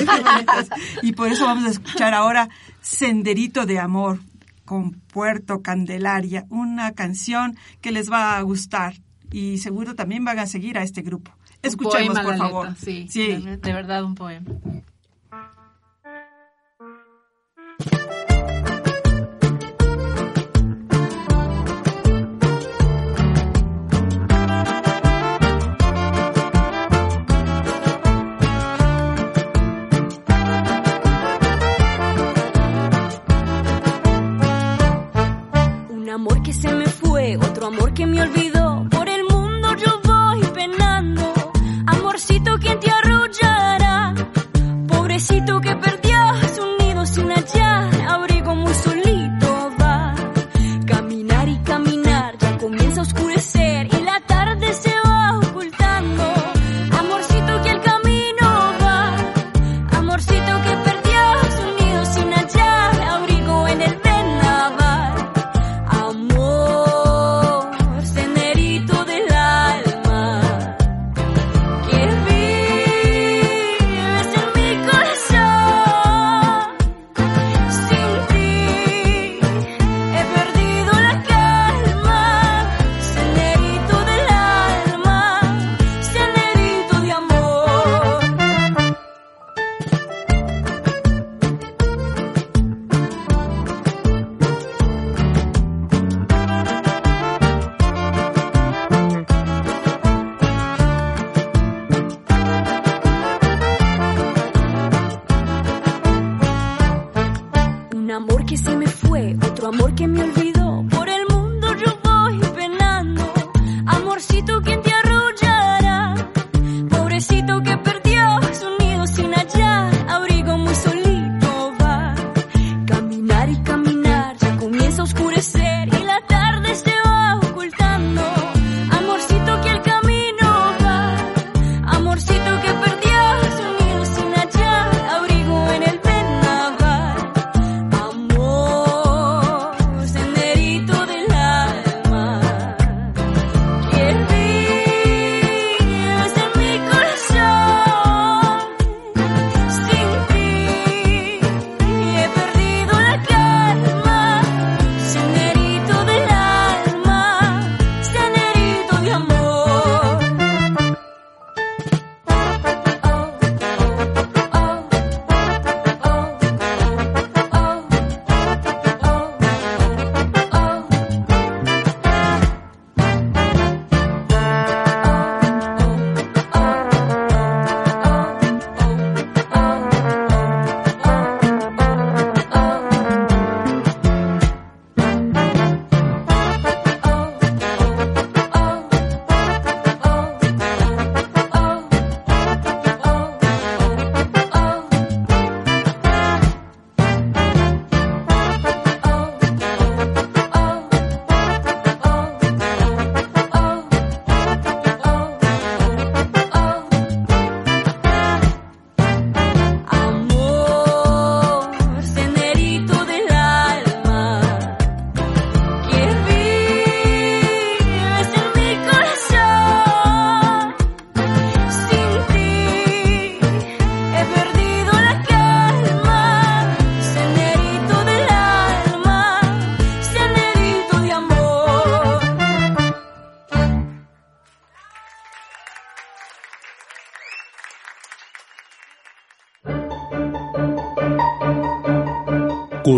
Y por eso vamos a escuchar ahora Senderito de Amor con Puerto Candelaria, una canción que les va a gustar y seguro también van a seguir a este grupo. Escuchemos, poema, por favor. letra, sí, sí. De, de verdad un poema. Un amor que se me fue, otro amor que me olvidó.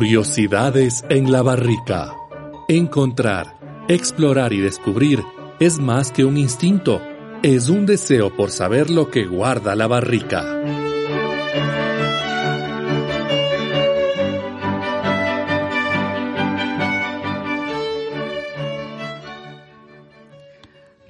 Curiosidades en la barrica. Encontrar, explorar y descubrir es más que un instinto, es un deseo por saber lo que guarda la barrica.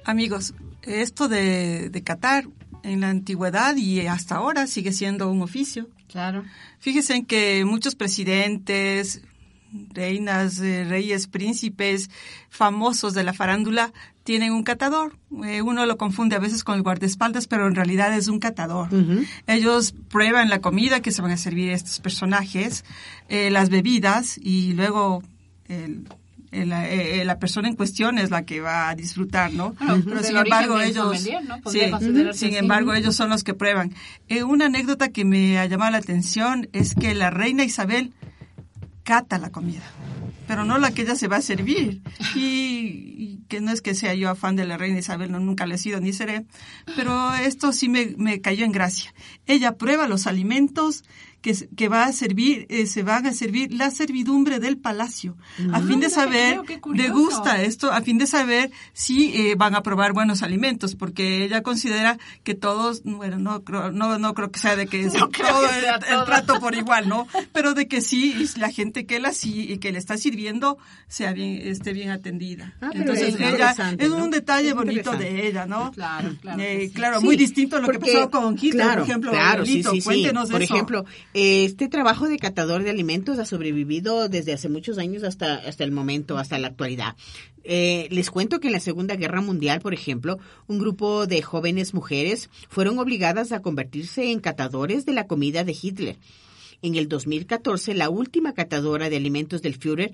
Amigos, esto de, Qatar en la antigüedad y hasta ahora sigue siendo un oficio. Claro. Fíjense en que muchos presidentes, reinas, eh, reyes, príncipes famosos de la farándula tienen un catador. Eh, uno lo confunde a veces con el guardaespaldas, pero en realidad es un catador. Ellos prueban la comida que se van a servir estos personajes, eh, las bebidas y luego el, el- eh, la persona en cuestión es la que va a disfrutar, ¿no? Claro, Pero del sin embargo ellos, sí, sin embargo ellos son los que prueban. Eh, una anécdota que me ha llamado la atención es que la reina Isabel cata la comida, pero no la que ella se va a servir. Y, y que no es que sea yo afán de la reina Isabel, no, nunca le he sido ni seré, pero esto sí me, me cayó en gracia. Ella prueba los alimentos que, que va a servir, eh, se van a servir la servidumbre del palacio, a fin de Ah, saber, degusta esto, a fin de saber si eh, van a probar buenos alimentos, porque ella considera que todos, bueno, no creo, no, no creo que sea de que (laughs) No todo que el, sea el todo. trato por igual, ¿no? Pero de que sí, la gente que la sí y que le está sirviendo sea bien, esté bien atendida. Ah, Entonces es ella es ¿no? un detalle Es bonito de ella, ¿no? Claro, claro. Eh, que claro, Sí, muy distinto a lo que porque- pasó con Hitler, claro, por ejemplo. Claro, Lito, sí, sí. cuéntenos Por eso. ejemplo, este trabajo de catador de alimentos ha sobrevivido desde hace muchos años hasta, hasta el momento, hasta la actualidad. Eh, les cuento que en la Segunda Guerra Mundial, por ejemplo, un grupo de jóvenes mujeres fueron obligadas a convertirse en catadores de la comida de Hitler. En el 2014, la última catadora de alimentos del Führer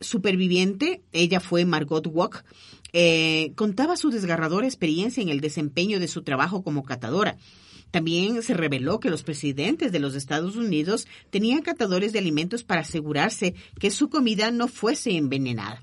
superviviente, ella fue Margot Wock, eh, contaba su desgarradora experiencia en el desempeño de su trabajo como catadora. También se reveló que los presidentes de los Estados Unidos tenían catadores de alimentos para asegurarse que su comida no fuese envenenada.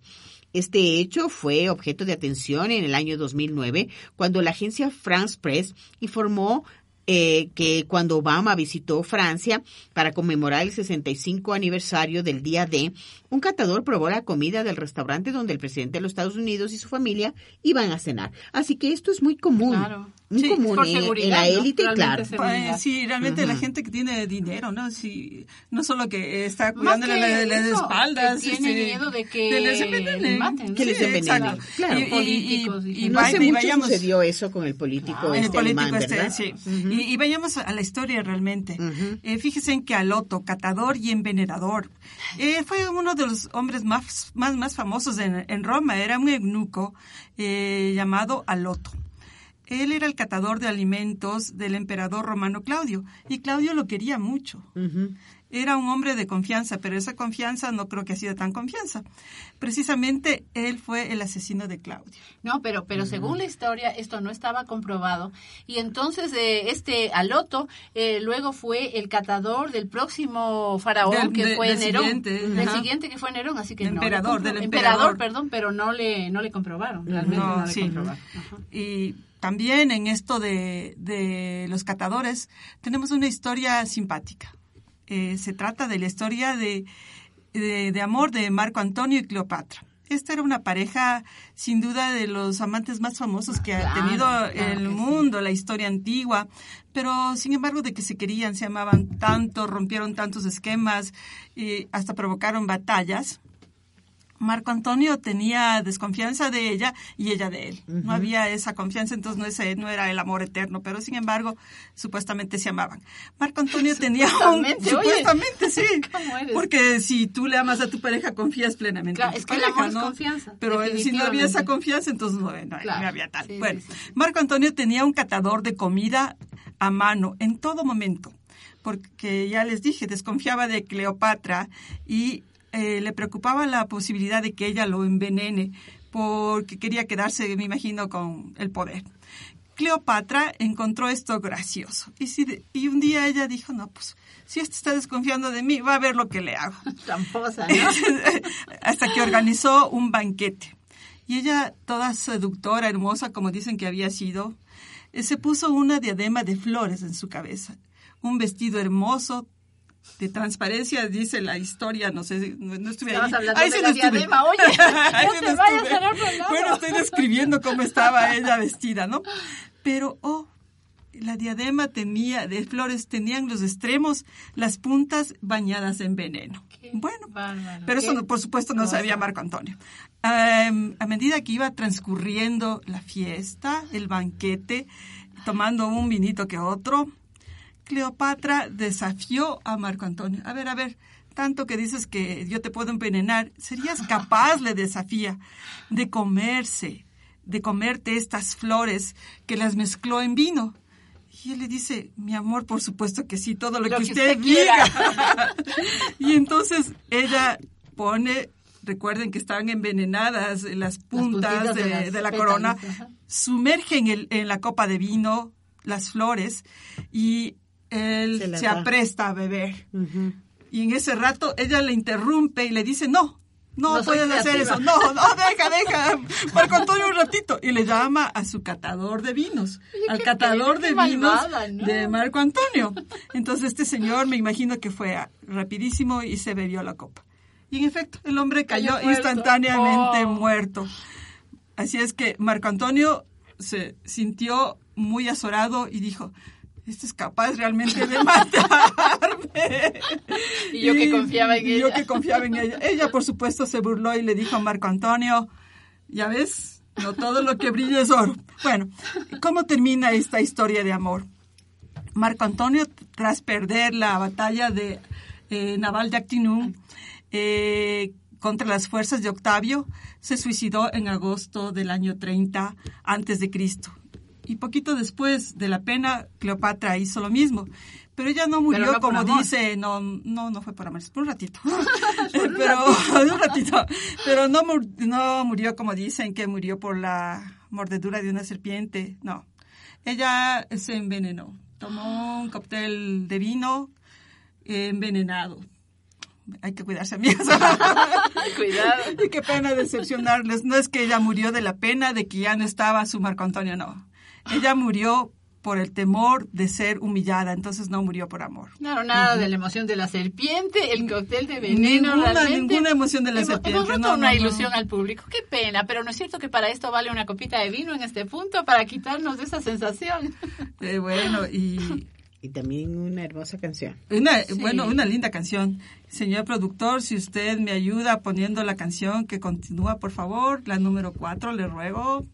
Este hecho fue objeto de atención en el año 2009, cuando la agencia France Press informó eh, que cuando Obama visitó Francia para conmemorar el 65 aniversario del Día D, un catador probó la comida del restaurante donde el presidente de los Estados Unidos y su familia iban a cenar. Así que esto es muy común. Claro. Muy Sí, común por en, en la ¿no? élite, Realmente claro. seguridad. Sí, realmente la Ujú. gente que tiene dinero, ¿no? Sí, no solo que está cuidándole que la- las eso, espaldas. que tiene este, miedo de que que les envenenen. le maten, Que les Sí, envenenen, exacto. claro. Y, y- y- Políticos y. No hace mucho vayamos- sucedió eso con el político Claro. el este político alemán, este, ¿verdad? sí. Ujú. y, y vayamos a la historia realmente. Ujú. Eh, fíjense en que Aloto, catador y envenenador, eh, fue uno de los hombres más, más, más famosos en, en Roma. Era un eunuco eh, llamado Aloto. Él era el catador de alimentos del emperador romano Claudio y Claudio lo quería mucho. Era un hombre de confianza, pero esa confianza no creo que ha sido tan confianza. Precisamente él fue el asesino de Claudio. No, pero, pero según la historia, esto no estaba comprobado. Y entonces eh, este Aloto eh, luego fue el catador del próximo faraón Del- que de- fue del Nerón. siguiente, del siguiente que fue Nerón, así que no. le Emperador, del emperador. emperador. perdón, pero no le, no le comprobaron. Realmente no, No, le sí. comprobaron. Y también en esto de, de los catadores tenemos una historia simpática. Eh, se trata de la historia de, de, de amor de Marco Antonio y Cleopatra. Esta era una pareja, sin duda, de los amantes más famosos que ha tenido claro el sí. mundo, la historia antigua. Pero, sin embargo, de que se querían, se amaban tanto, rompieron tantos esquemas y hasta provocaron batallas. Marco Antonio tenía desconfianza de ella y ella de él. No había esa confianza, entonces no, ese, no era el amor eterno, pero sin embargo, supuestamente se amaban. Marco Antonio (laughs) tenía un... Supuestamente, oye. Supuestamente, sí. (laughs) Porque si tú le amas a tu pareja, confías plenamente Claro, en tu es que el pareja, es ¿no? confianza, Pero si no había esa confianza, entonces no, no- Claro, no había tal. sí, bueno, sí, sí. Marco Antonio tenía un catador de comida a mano en todo momento, porque ya les dije, desconfiaba de Cleopatra y eh, le preocupaba la posibilidad de que ella lo envenene, porque quería quedarse, me imagino, con el poder. Cleopatra encontró esto gracioso y, si de- y un día ella dijo, no, pues si este está desconfiando de mí, va a ver lo que le hago (laughs) Tramposa, ¿no? (laughs) hasta que organizó un banquete. Y ella, toda seductora, hermosa, como dicen que había sido, eh, se puso una diadema de flores en su cabeza, un vestido hermoso, de transparencia, dice la historia, no sé, no, no estuve ahí. (laughs) Ahí sí no estuve. Bueno, estoy describiendo cómo estaba ella vestida, ¿no? Pero, oh, la diadema tenía, de flores, tenían los extremos, las puntas bañadas en veneno. Bueno, bárbaro, pero eso, por supuesto, no cosa. sabía Marco Antonio. Am, a medida que iba transcurriendo la fiesta, el banquete, tomando un vinito que otro, Cleopatra desafió a Marco Antonio. A ver, a ver, tanto que dices que yo te puedo envenenar, ¿serías capaz, le desafía, de comerse, de comerte estas flores que las mezcló en vino? Y él le dice, mi amor, por supuesto que sí, todo lo, Lo que, que usted, diga. (laughs) y entonces ella pone, recuerden que estaban envenenadas las puntas de, de las de la pétalos, corona, ajá. sumerge en, el, en la copa de vino las flores y él Se apresta a beber. Ujú. Y en ese rato ella le interrumpe y le dice, no, no, No puedes hacer creativa". eso, no, no, (laughs) deja, deja, Marco Antonio un ratito. Y le llama a su catador de vinos, Oye, al qué catador de qué vinos malvada, ¿no? de Marco Antonio. Entonces este señor me imagino que fue rapidísimo y se bebió la copa. Y en efecto, el hombre Cayó cayó muerto. instantáneamente Oh. muerto. Así es que Marco Antonio se sintió muy azorado y dijo, este es capaz realmente de (laughs) matarme. Y yo que confiaba en y ella. Yo que confiaba en ella. Ella, por supuesto, se burló y le dijo a Marco Antonio, ya ves, no todo lo que brilla es oro. Bueno, ¿cómo termina esta historia de amor? Marco Antonio, tras perder la batalla de eh, naval de Actinum eh, contra las fuerzas de Octavio, se suicidó en agosto del año 30 antes de Cristo. Y poquito después de la pena, Cleopatra hizo lo mismo. Pero ella no murió no como dice, no, no, no fue por amor, por un ratito. (laughs) (laughs) pero, (laughs) un ratito. Pero no, mur- no murió como dicen que murió por la mordedura de una serpiente, no. Ella se envenenó. Tomó un cóctel de vino eh, envenenado. Hay que cuidarse, amigos. Cuidado. y qué pena decepcionarles. No es que ella murió de la pena de que ya no estaba su Marco Antonio, no. Ella murió por el temor de ser humillada, entonces no murió por amor. Claro, nada de la emoción de la serpiente, el cóctel de veneno. Ninguna- realmente. ninguna emoción de la Hemos- serpiente, Hemos roto no, una no, no. ilusión al público. Qué pena, pero no es cierto que para esto vale una copita de vino en este punto para quitarnos de esa sensación. Eh, bueno, y Y también una hermosa canción. una, bueno, una linda canción. Señor productor, si usted me ayuda poniendo la canción que continúa, por favor, la número cuatro, le ruego.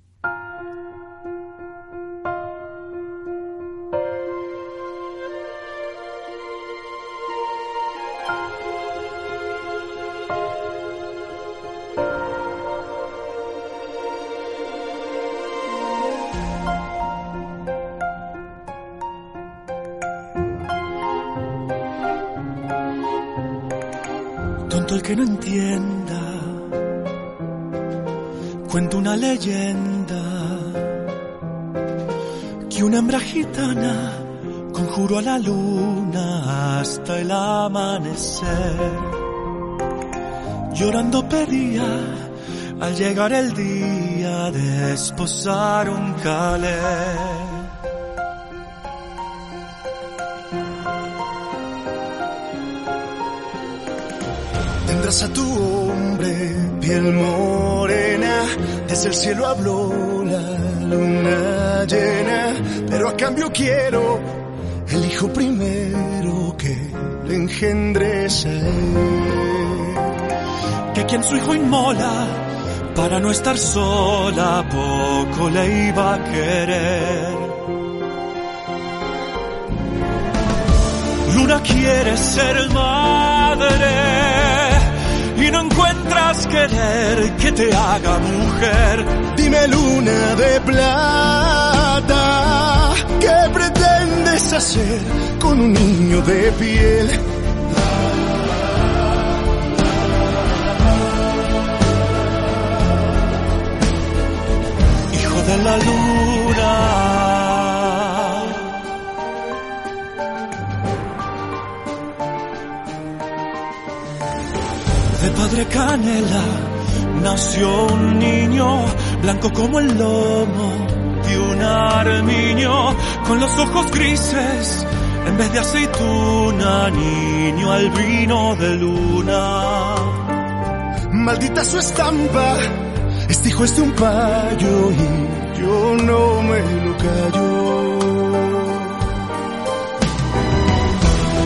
Que no entienda. Cuento una leyenda que una hembra gitana conjuró a la luna hasta el amanecer. Llorando pedía al llegar el día de esposar un calé. Tendrás a tu hombre, piel morena, desde el cielo habló la luna llena, pero a cambio quiero el hijo primero que le engendres a. Que quien su hijo inmola, para no estar sola, poco le iba a querer. Luna quiere ser madre y no encuentras querer que te haga mujer. Dime luna de plata, ¿qué pretendes hacer con un niño de piel? Hijo de la luna. De padre canela nació un niño blanco como el lomo de un armiño, con los ojos grises en vez de aceituna, niño albino de luna. Maldita su estampa, este hijo es de un payo y yo no me lo callo.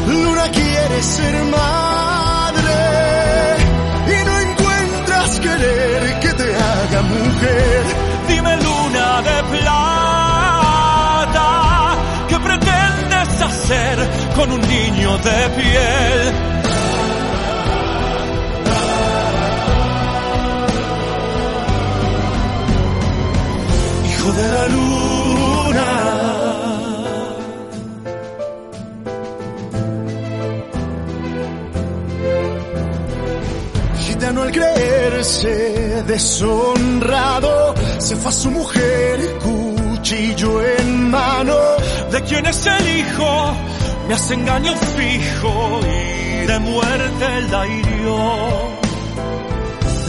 Luna quiere ser madre con un niño de piel? Hijo de la luna. Gitano al creerse deshonrado, se fue a su mujer cuchillo en mano. ¿De quién es el hijo? Me hace engaño fijo y de muerte la hirió.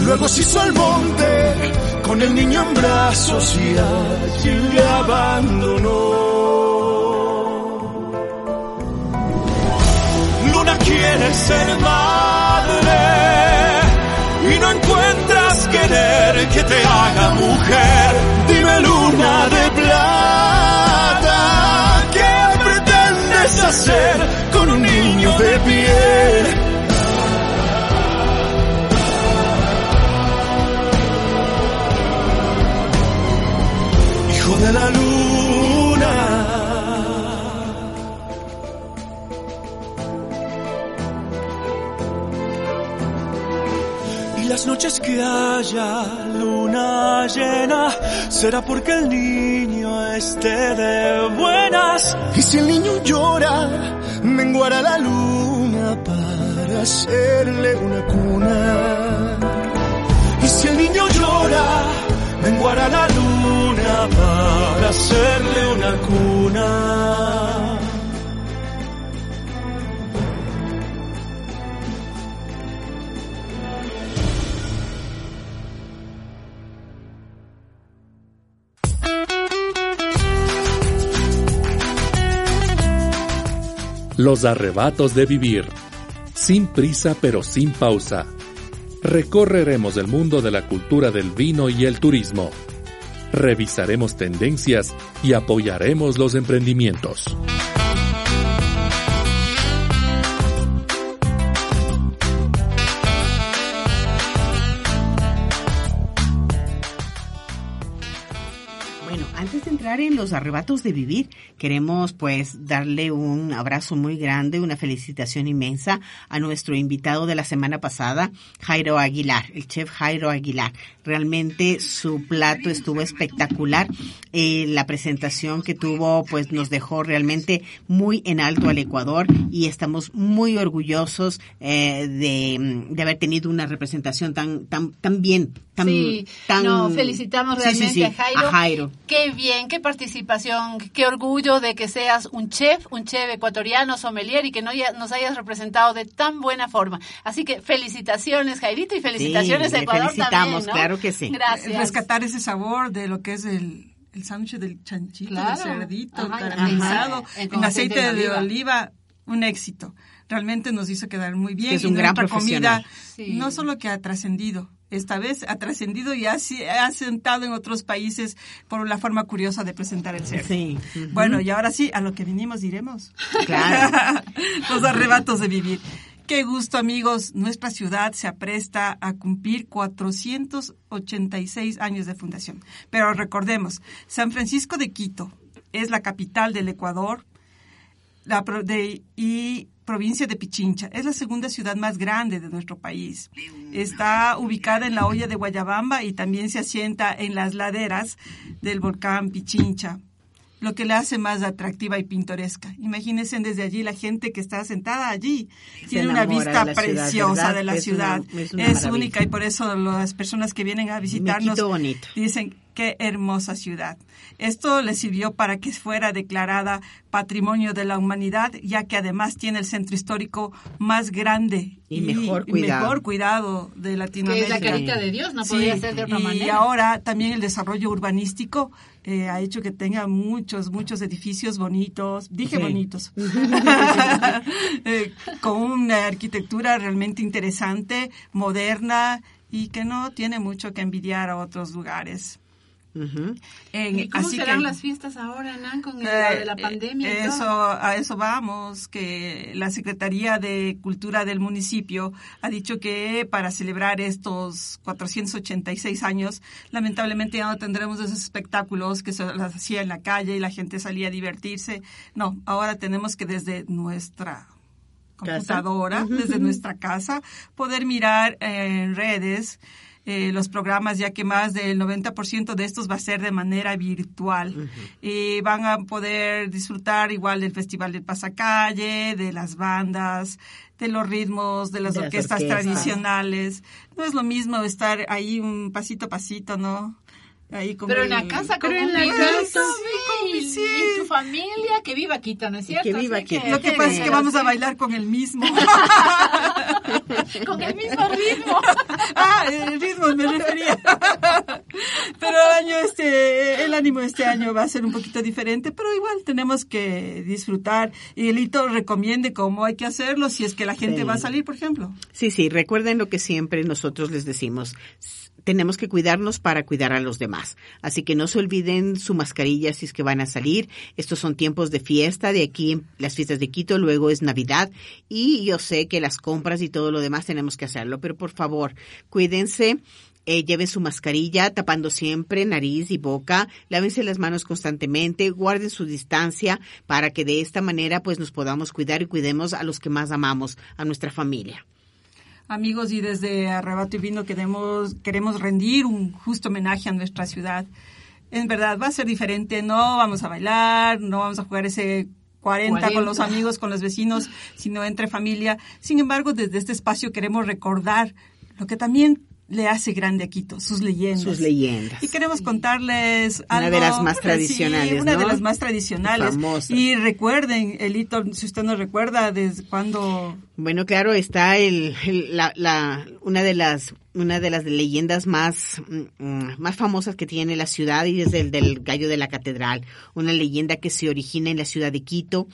Luego se hizo al monte con el niño en brazos y allí le abandonó. Luna quiere ser madre y no encuentras querer que te haga mujer. Dime luna de ¿qué pretendes hacer con un niño de piel? Hijo de la luna. Y las noches que haya luna llena, será porque el niño esté de buenas. Y si el niño llora, menguará la luna para hacerle una cuna. Y si el niño llora, menguará la luna para hacerle una cuna. Los arrebatos de vivir. Sin prisa pero sin pausa. Recorreremos el mundo de la cultura del vino y el turismo. Revisaremos tendencias y apoyaremos los emprendimientos. Entrar en los arrebatos de vivir, queremos pues darle un abrazo muy grande, una felicitación inmensa a nuestro invitado de la semana pasada, Jairo Aguilar, el chef Jairo Aguilar. Realmente su plato estuvo espectacular. Eh, la presentación que tuvo pues nos dejó realmente muy en alto al Ecuador y estamos muy orgullosos eh, de, de haber tenido una representación tan tan tan bien, tan sí, tan no, felicitamos sí, realmente sí, a, Jairo. a Jairo. Qué bien, qué participación, qué orgullo de que seas un chef, un chef ecuatoriano, sommelier y que no ya- nos hayas representado de tan buena forma. Así que felicitaciones, Jairito, y felicitaciones Sí, a Ecuador felicitamos, también, ¿no? claro que sí. Gracias. Rescatar ese sabor de lo que es el, el sándwich del chanchito, Claro. del cerdito, Ajá, caramelizado, ajá. en aceite de de oliva. oliva, un éxito. Realmente nos hizo quedar muy bien. Es y un gran nuestra comida, profesional. Sí. no solo que ha trascendido, esta vez ha trascendido y ha, ha sentado en otros países por la forma curiosa de presentar el cerdo. Sí. Bueno, y ahora sí, a lo que vinimos diremos. Claro. (laughs) Los arrebatos de vivir. Qué gusto, amigos. Nuestra ciudad se apresta a cumplir 486 años de fundación. Pero recordemos, San Francisco de Quito es la capital del Ecuador la de- y provincia de Pichincha. Es la segunda ciudad más grande de nuestro país. Está ubicada en la olla de Guayabamba y también se asienta en las laderas del volcán Pichincha, lo que la hace más atractiva y pintoresca. Imagínense desde allí la gente que está sentada allí. Se Tiene una vista de la ciudad, preciosa de la Es una- ciudad. es una es única y por eso las personas que vienen a visitarnos dicen Qué hermosa ciudad. Esto le sirvió para que fuera declarada Patrimonio de la Humanidad, ya que además tiene el centro histórico más grande Y mejor cuidado. mejor cuidado de Que es Latinoamérica. la carita de Dios, no Sí, podría ser de otra y manera. ahora también el desarrollo urbanístico eh, ha hecho que tenga muchos, muchos edificios bonitos, dije Sí. bonitos, (laughs) (laughs) Eh, con una arquitectura realmente interesante, moderna y que no tiene mucho que envidiar a otros lugares. En- ¿Y cómo así serán que- las fiestas ahora, Nan, con el, eh, de la pandemia? y eso, todo? a eso vamos, que la Secretaría de Cultura del municipio ha dicho que para celebrar estos 486 años, lamentablemente ya no tendremos esos espectáculos que se las hacía en la calle y la gente salía a divertirse. No, ahora tenemos que desde nuestra computadora, desde nuestra casa, poder mirar en redes eh, los programas, ya que más del 90% de estos va a ser de manera virtual. Y van a poder disfrutar igual del Festival del Pasacalle, de las bandas, de los ritmos, de las De orquestas orquestas. tradicionales. No es lo mismo estar ahí un pasito a pasito, ¿no? Ahí con Pero en la casa, con Pero en la casa, sí, sí, sí. y tu familia, que viva Quito, ¿no es cierto? Que viva Quito. Lo que pasa es que vamos a bailar con el mismo. (laughs) Con el mismo ritmo. (laughs) Ah, el ritmo me refería. Pero el año este, el ánimo de este año va a ser un poquito diferente, pero igual tenemos que disfrutar. Y el hito recomiende cómo hay que hacerlo si es que la gente Sí. va a salir, por ejemplo. Sí, sí, recuerden lo que siempre nosotros les decimos. Tenemos que cuidarnos para cuidar a los demás. Así que no se olviden su mascarilla si es que van a salir. Estos son tiempos de fiesta, de aquí las fiestas de Quito, luego es Navidad. Y yo sé que las compras y todo lo demás tenemos que hacerlo, pero por favor, cuídense. Eh, lleven su mascarilla tapando siempre nariz y boca, lávense las manos constantemente, guarden su distancia para que de esta manera pues nos podamos cuidar y cuidemos a los que más amamos, a nuestra familia. Amigos, y desde Arrebato y Vino queremos, queremos rendir un justo homenaje a nuestra ciudad. En verdad, va a ser diferente. No vamos a bailar, no vamos a jugar ese 40, 40. con los amigos, con los vecinos, sino entre familia. Sin embargo, desde este espacio queremos recordar lo que también le hace grande a Quito, sus leyendas. Sus leyendas. Y queremos contarles Una algo. de las más sí, tradicionales, una de ¿no? las más tradicionales. Y recuerden, Elito, si usted nos recuerda, desde cuando Bueno, claro, está el, el- la, la, una de las, una de las leyendas más, mm, mm, más famosas que tiene la ciudad y es el del gallo de la catedral. Una leyenda que se origina en la ciudad de Quito.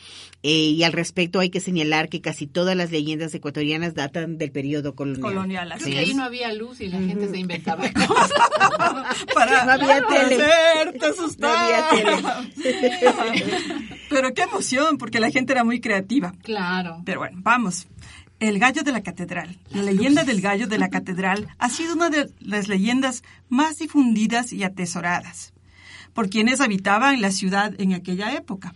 eh, y al respecto hay que señalar que casi todas las leyendas ecuatorianas datan del periodo colonial. colonial. así Creo que es. ahí no había luz y la gente se inventaba (laughs) cosas. para No había tele. hacerte asustar. No había (laughs) Pero qué emoción, porque la gente era muy creativa. Claro. Pero bueno, vamos. El gallo de la catedral. La leyenda del gallo de la catedral ha sido una de las leyendas más difundidas y atesoradas por quienes habitaban la ciudad en aquella época.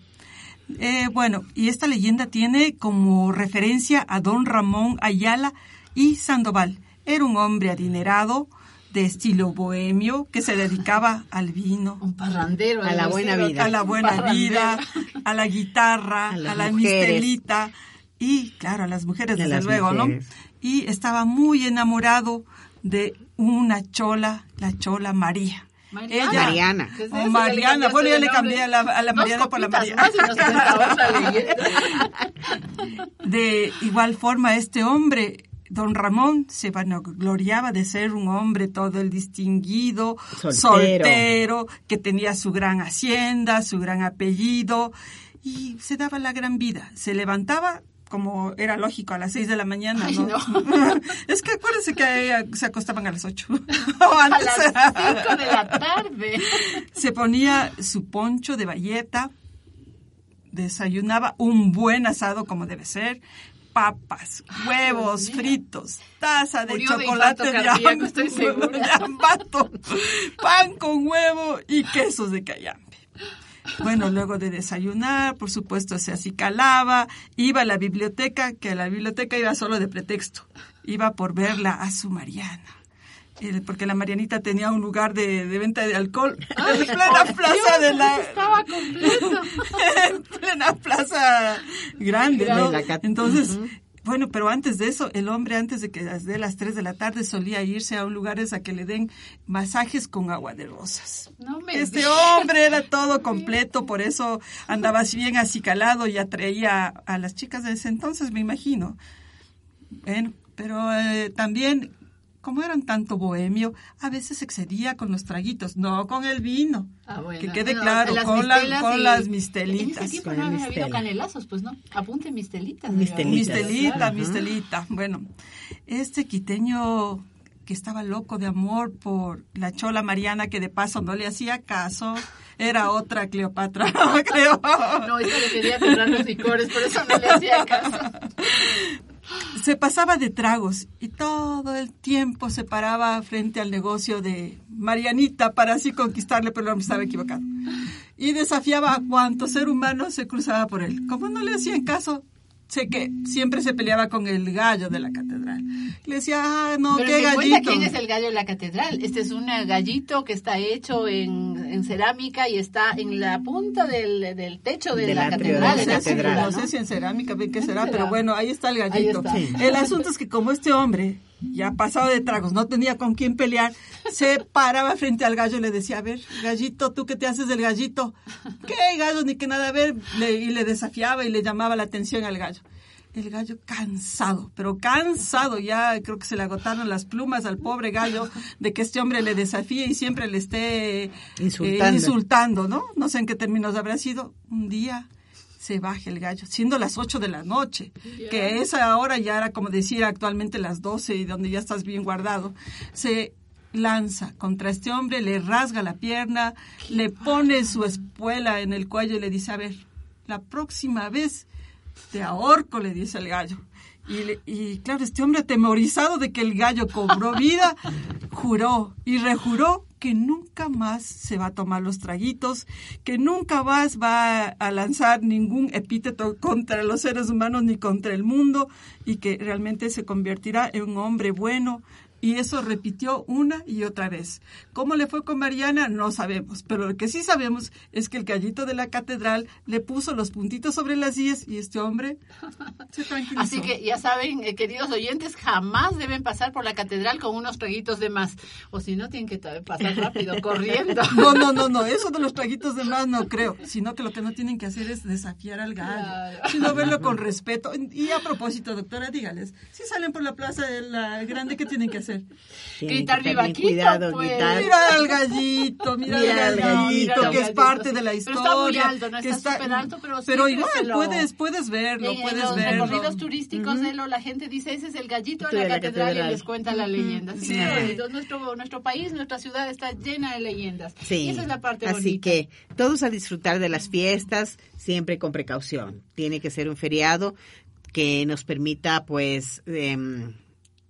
Eh, bueno, y esta leyenda tiene como referencia a don Ramón Ayala y Sandoval. Era un hombre adinerado, de estilo bohemio, que se dedicaba al vino, Un parrandero. A la buena vida. a la buena vida, a la guitarra, A la mujeres. mistelita y, claro, a las mujeres, desde las luego, mujeres. ¿no? Y estaba muy enamorado de una chola, la chola María. Mariana. Ella- Mariana. ¿Qué es O eso? Mariana, bueno, ya le cambié a la, a la Mariana por la Mariana. (laughs) De igual forma, este hombre, don Ramón, se vanagloriaba de ser un hombre todo el distinguido, Soltero. soltero, que tenía su gran hacienda, su gran apellido, y se daba la gran vida. Se levantaba como era lógico, a las seis de la mañana, Ay, ¿no? no. (laughs) es que acuérdense que se acostaban a las ocho. (laughs) (laughs) o A antes. las 5 de la tarde. Se ponía su poncho de bayeta, desayunaba un buen asado como debe ser, papas, huevos fritos, taza de Murió chocolate de, cardíaco, estoy segura. de ambato, pan con huevo y quesos de cayambe. Bueno, luego de desayunar, por supuesto, se acicalaba, iba a la biblioteca, que a la biblioteca iba solo de pretexto, iba por verla a su Mariana. Porque la Marianita tenía un lugar de, de venta de alcohol en plena plaza de la Estaba completo. (laughs) en plena plaza grande, Entonces, Bueno, pero antes de eso, el hombre antes de que de las 3 de la tarde solía irse a un lugar a que le den masajes con agua de rosas. No me Este digas. hombre era todo completo, por eso andaba así bien acicalado y atraía a las chicas de ese entonces, me imagino. Bueno, pero eh, también, como eran tanto bohemio, a veces excedía con los traguitos, no con el vino. Ah, bueno. Que quede Bueno, claro, las con, la- con y- las En mistelitas. ese tiempo Con no había habido canelazos, pues no. Apunte mistelitas. Mistelitas. digamos. Mistelita, Claro. mistelita. Bueno, este quiteño que estaba loco de amor por la chola Mariana, que de paso no le hacía caso, era otra Cleopatra, (laughs) creo. No, ella le quería comprar los licores, por eso no le hacía caso. (laughs) Se pasaba de tragos y todo el tiempo se paraba frente al negocio de Marianita para así conquistarle, pero el estaba equivocado. Y desafiaba a cuanto ser humano se cruzaba por él. Como no le hacían caso, sé que siempre se peleaba con el gallo de la catedral. Le decía, ah, no, Pero qué gallito. quién es el gallo de la catedral. Este es un eh, gallito que está hecho en, en cerámica y está en la punta del, del techo de la catedral. la No sé si en cerámica, bien qué será, será? pero bueno, ahí está el gallito. El asunto es que como este hombre ya pasado de tragos, no tenía con quién pelear, se paraba frente al gallo y le decía, a ver, gallito, ¿tú qué te haces del gallito? ¿Qué gallo? Ni que nada, a ver, le- y le desafiaba y le llamaba la atención al gallo. El gallo cansado, pero cansado, ya creo que se le agotaron las plumas al pobre gallo de que este hombre le desafíe y siempre le esté eh, insultando, ¿no? No sé en qué términos habrá sido. Un día se baja el gallo, siendo las 8 de la noche, que esa hora ya era como decir actualmente las 12 y donde ya estás bien guardado, se lanza contra este hombre, le rasga la pierna, le pone su espuela en el cuello y le dice, a ver, la próxima vez te ahorco, le dice el gallo. Y, le- y claro, este hombre atemorizado de que el gallo cobró vida, juró y rejuró que nunca más se va a tomar los traguitos, que nunca más va a lanzar ningún epíteto contra los seres humanos ni contra el mundo y que realmente se convertirá en un hombre bueno. Y eso repitió una y otra vez. ¿Cómo le fue con Mariana? No sabemos. Pero lo que sí sabemos es que el gallito de la catedral le puso los puntitos sobre las íes y este hombre se tranquilizó. Así que ya saben, eh, queridos oyentes, jamás deben pasar por la catedral con unos traguitos de más. O si no, tienen que pasar rápido, (laughs) corriendo. No, no, no, no, eso de los traguitos de más no creo, sino que lo que no tienen que hacer es desafiar al gallo, Claro. sino (laughs) verlo con respeto. Y a propósito, doctora, dígales, si salen por la plaza de la grande, ¿qué tienen que hacer? Tienen Gritar que viva Quito, cuidado, pues. gritar. Mirar al gallito, mirar, Mira al al gallito, que es parte sí. de la Pero historia. está muy alto, no está súper alto, pero pero siempre igual lo- puedes, puedes verlo, en, en puedes los verlo. recorridos turísticos de lo, la gente dice, ese es el gallito de la, de la catedral, catedral. y les cuenta la leyenda. Sí. nuestro, nuestro país, nuestra ciudad está llena de leyendas. Sí. Y esa es la parte Así bonita. que todos a disfrutar de las fiestas, siempre con precaución. Tiene que ser un feriado que nos permita, pues, em,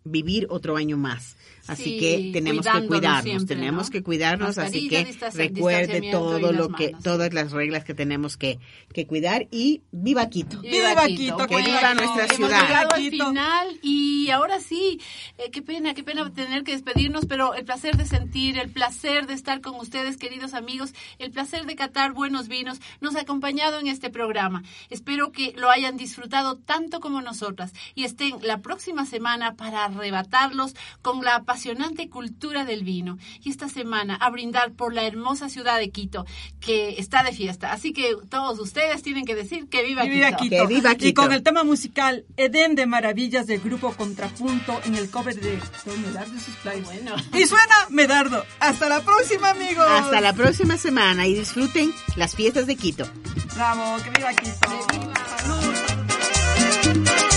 vivir otro año más. Así Sí, que tenemos que cuidarnos, siempre, tenemos ¿no? que cuidarnos, así que recuerde todo lo que, manos. todas las reglas que tenemos que, que cuidar y viva Quito. Viva Quito, que Bueno, viva nuestra hemos ciudad. llegado al Quito. final y ahora sí, eh, qué pena, qué pena tener que despedirnos, pero el placer de sentir, el placer de estar con ustedes, queridos amigos, el placer de catar buenos vinos, nos ha acompañado en este programa. Espero que lo hayan disfrutado tanto como nosotras y estén la próxima semana para arrebatarlos con la apasionante cultura del vino. Y esta semana a brindar por la hermosa ciudad de Quito, que está de fiesta. Así que todos ustedes tienen que decir que viva, Y viva Quito. Quito. Que viva Y Quito. con el tema musical Edén de Maravillas del grupo Contrapunto en el cover de Don Medardo y sus. Bueno. Y suena Medardo. Hasta la próxima, amigos. Hasta la próxima semana y disfruten las fiestas de Quito. Bravo, que viva Quito. Que viva. Salud.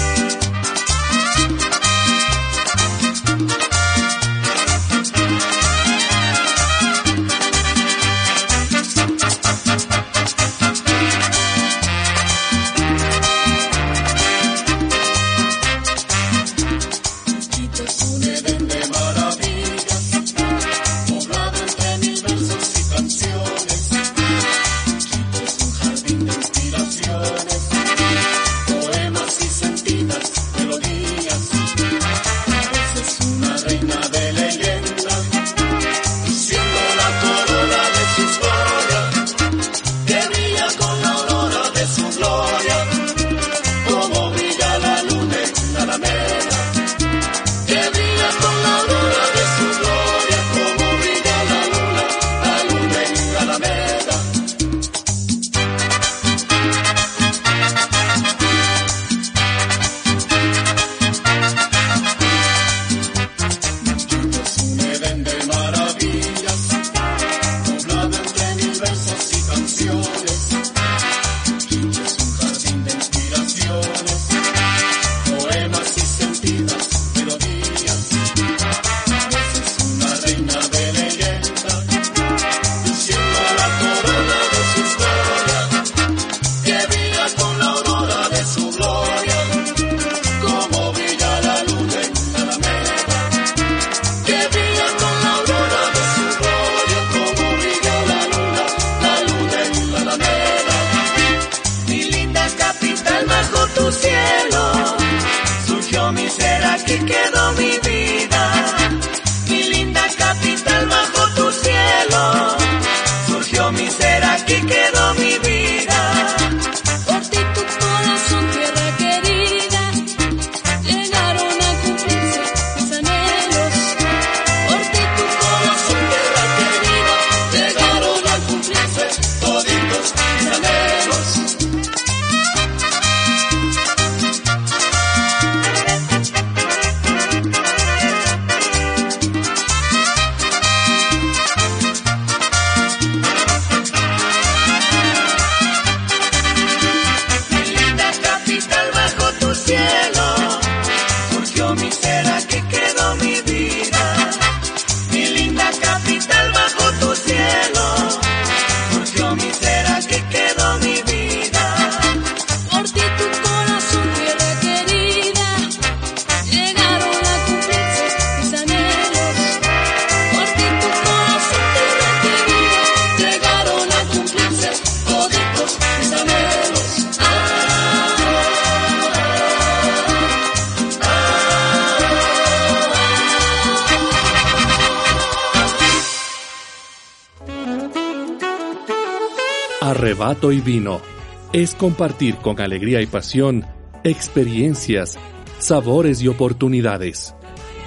Es compartir con alegría y pasión experiencias, sabores y oportunidades,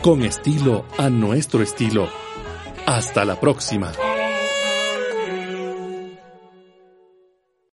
con estilo a nuestro estilo. Hasta la próxima.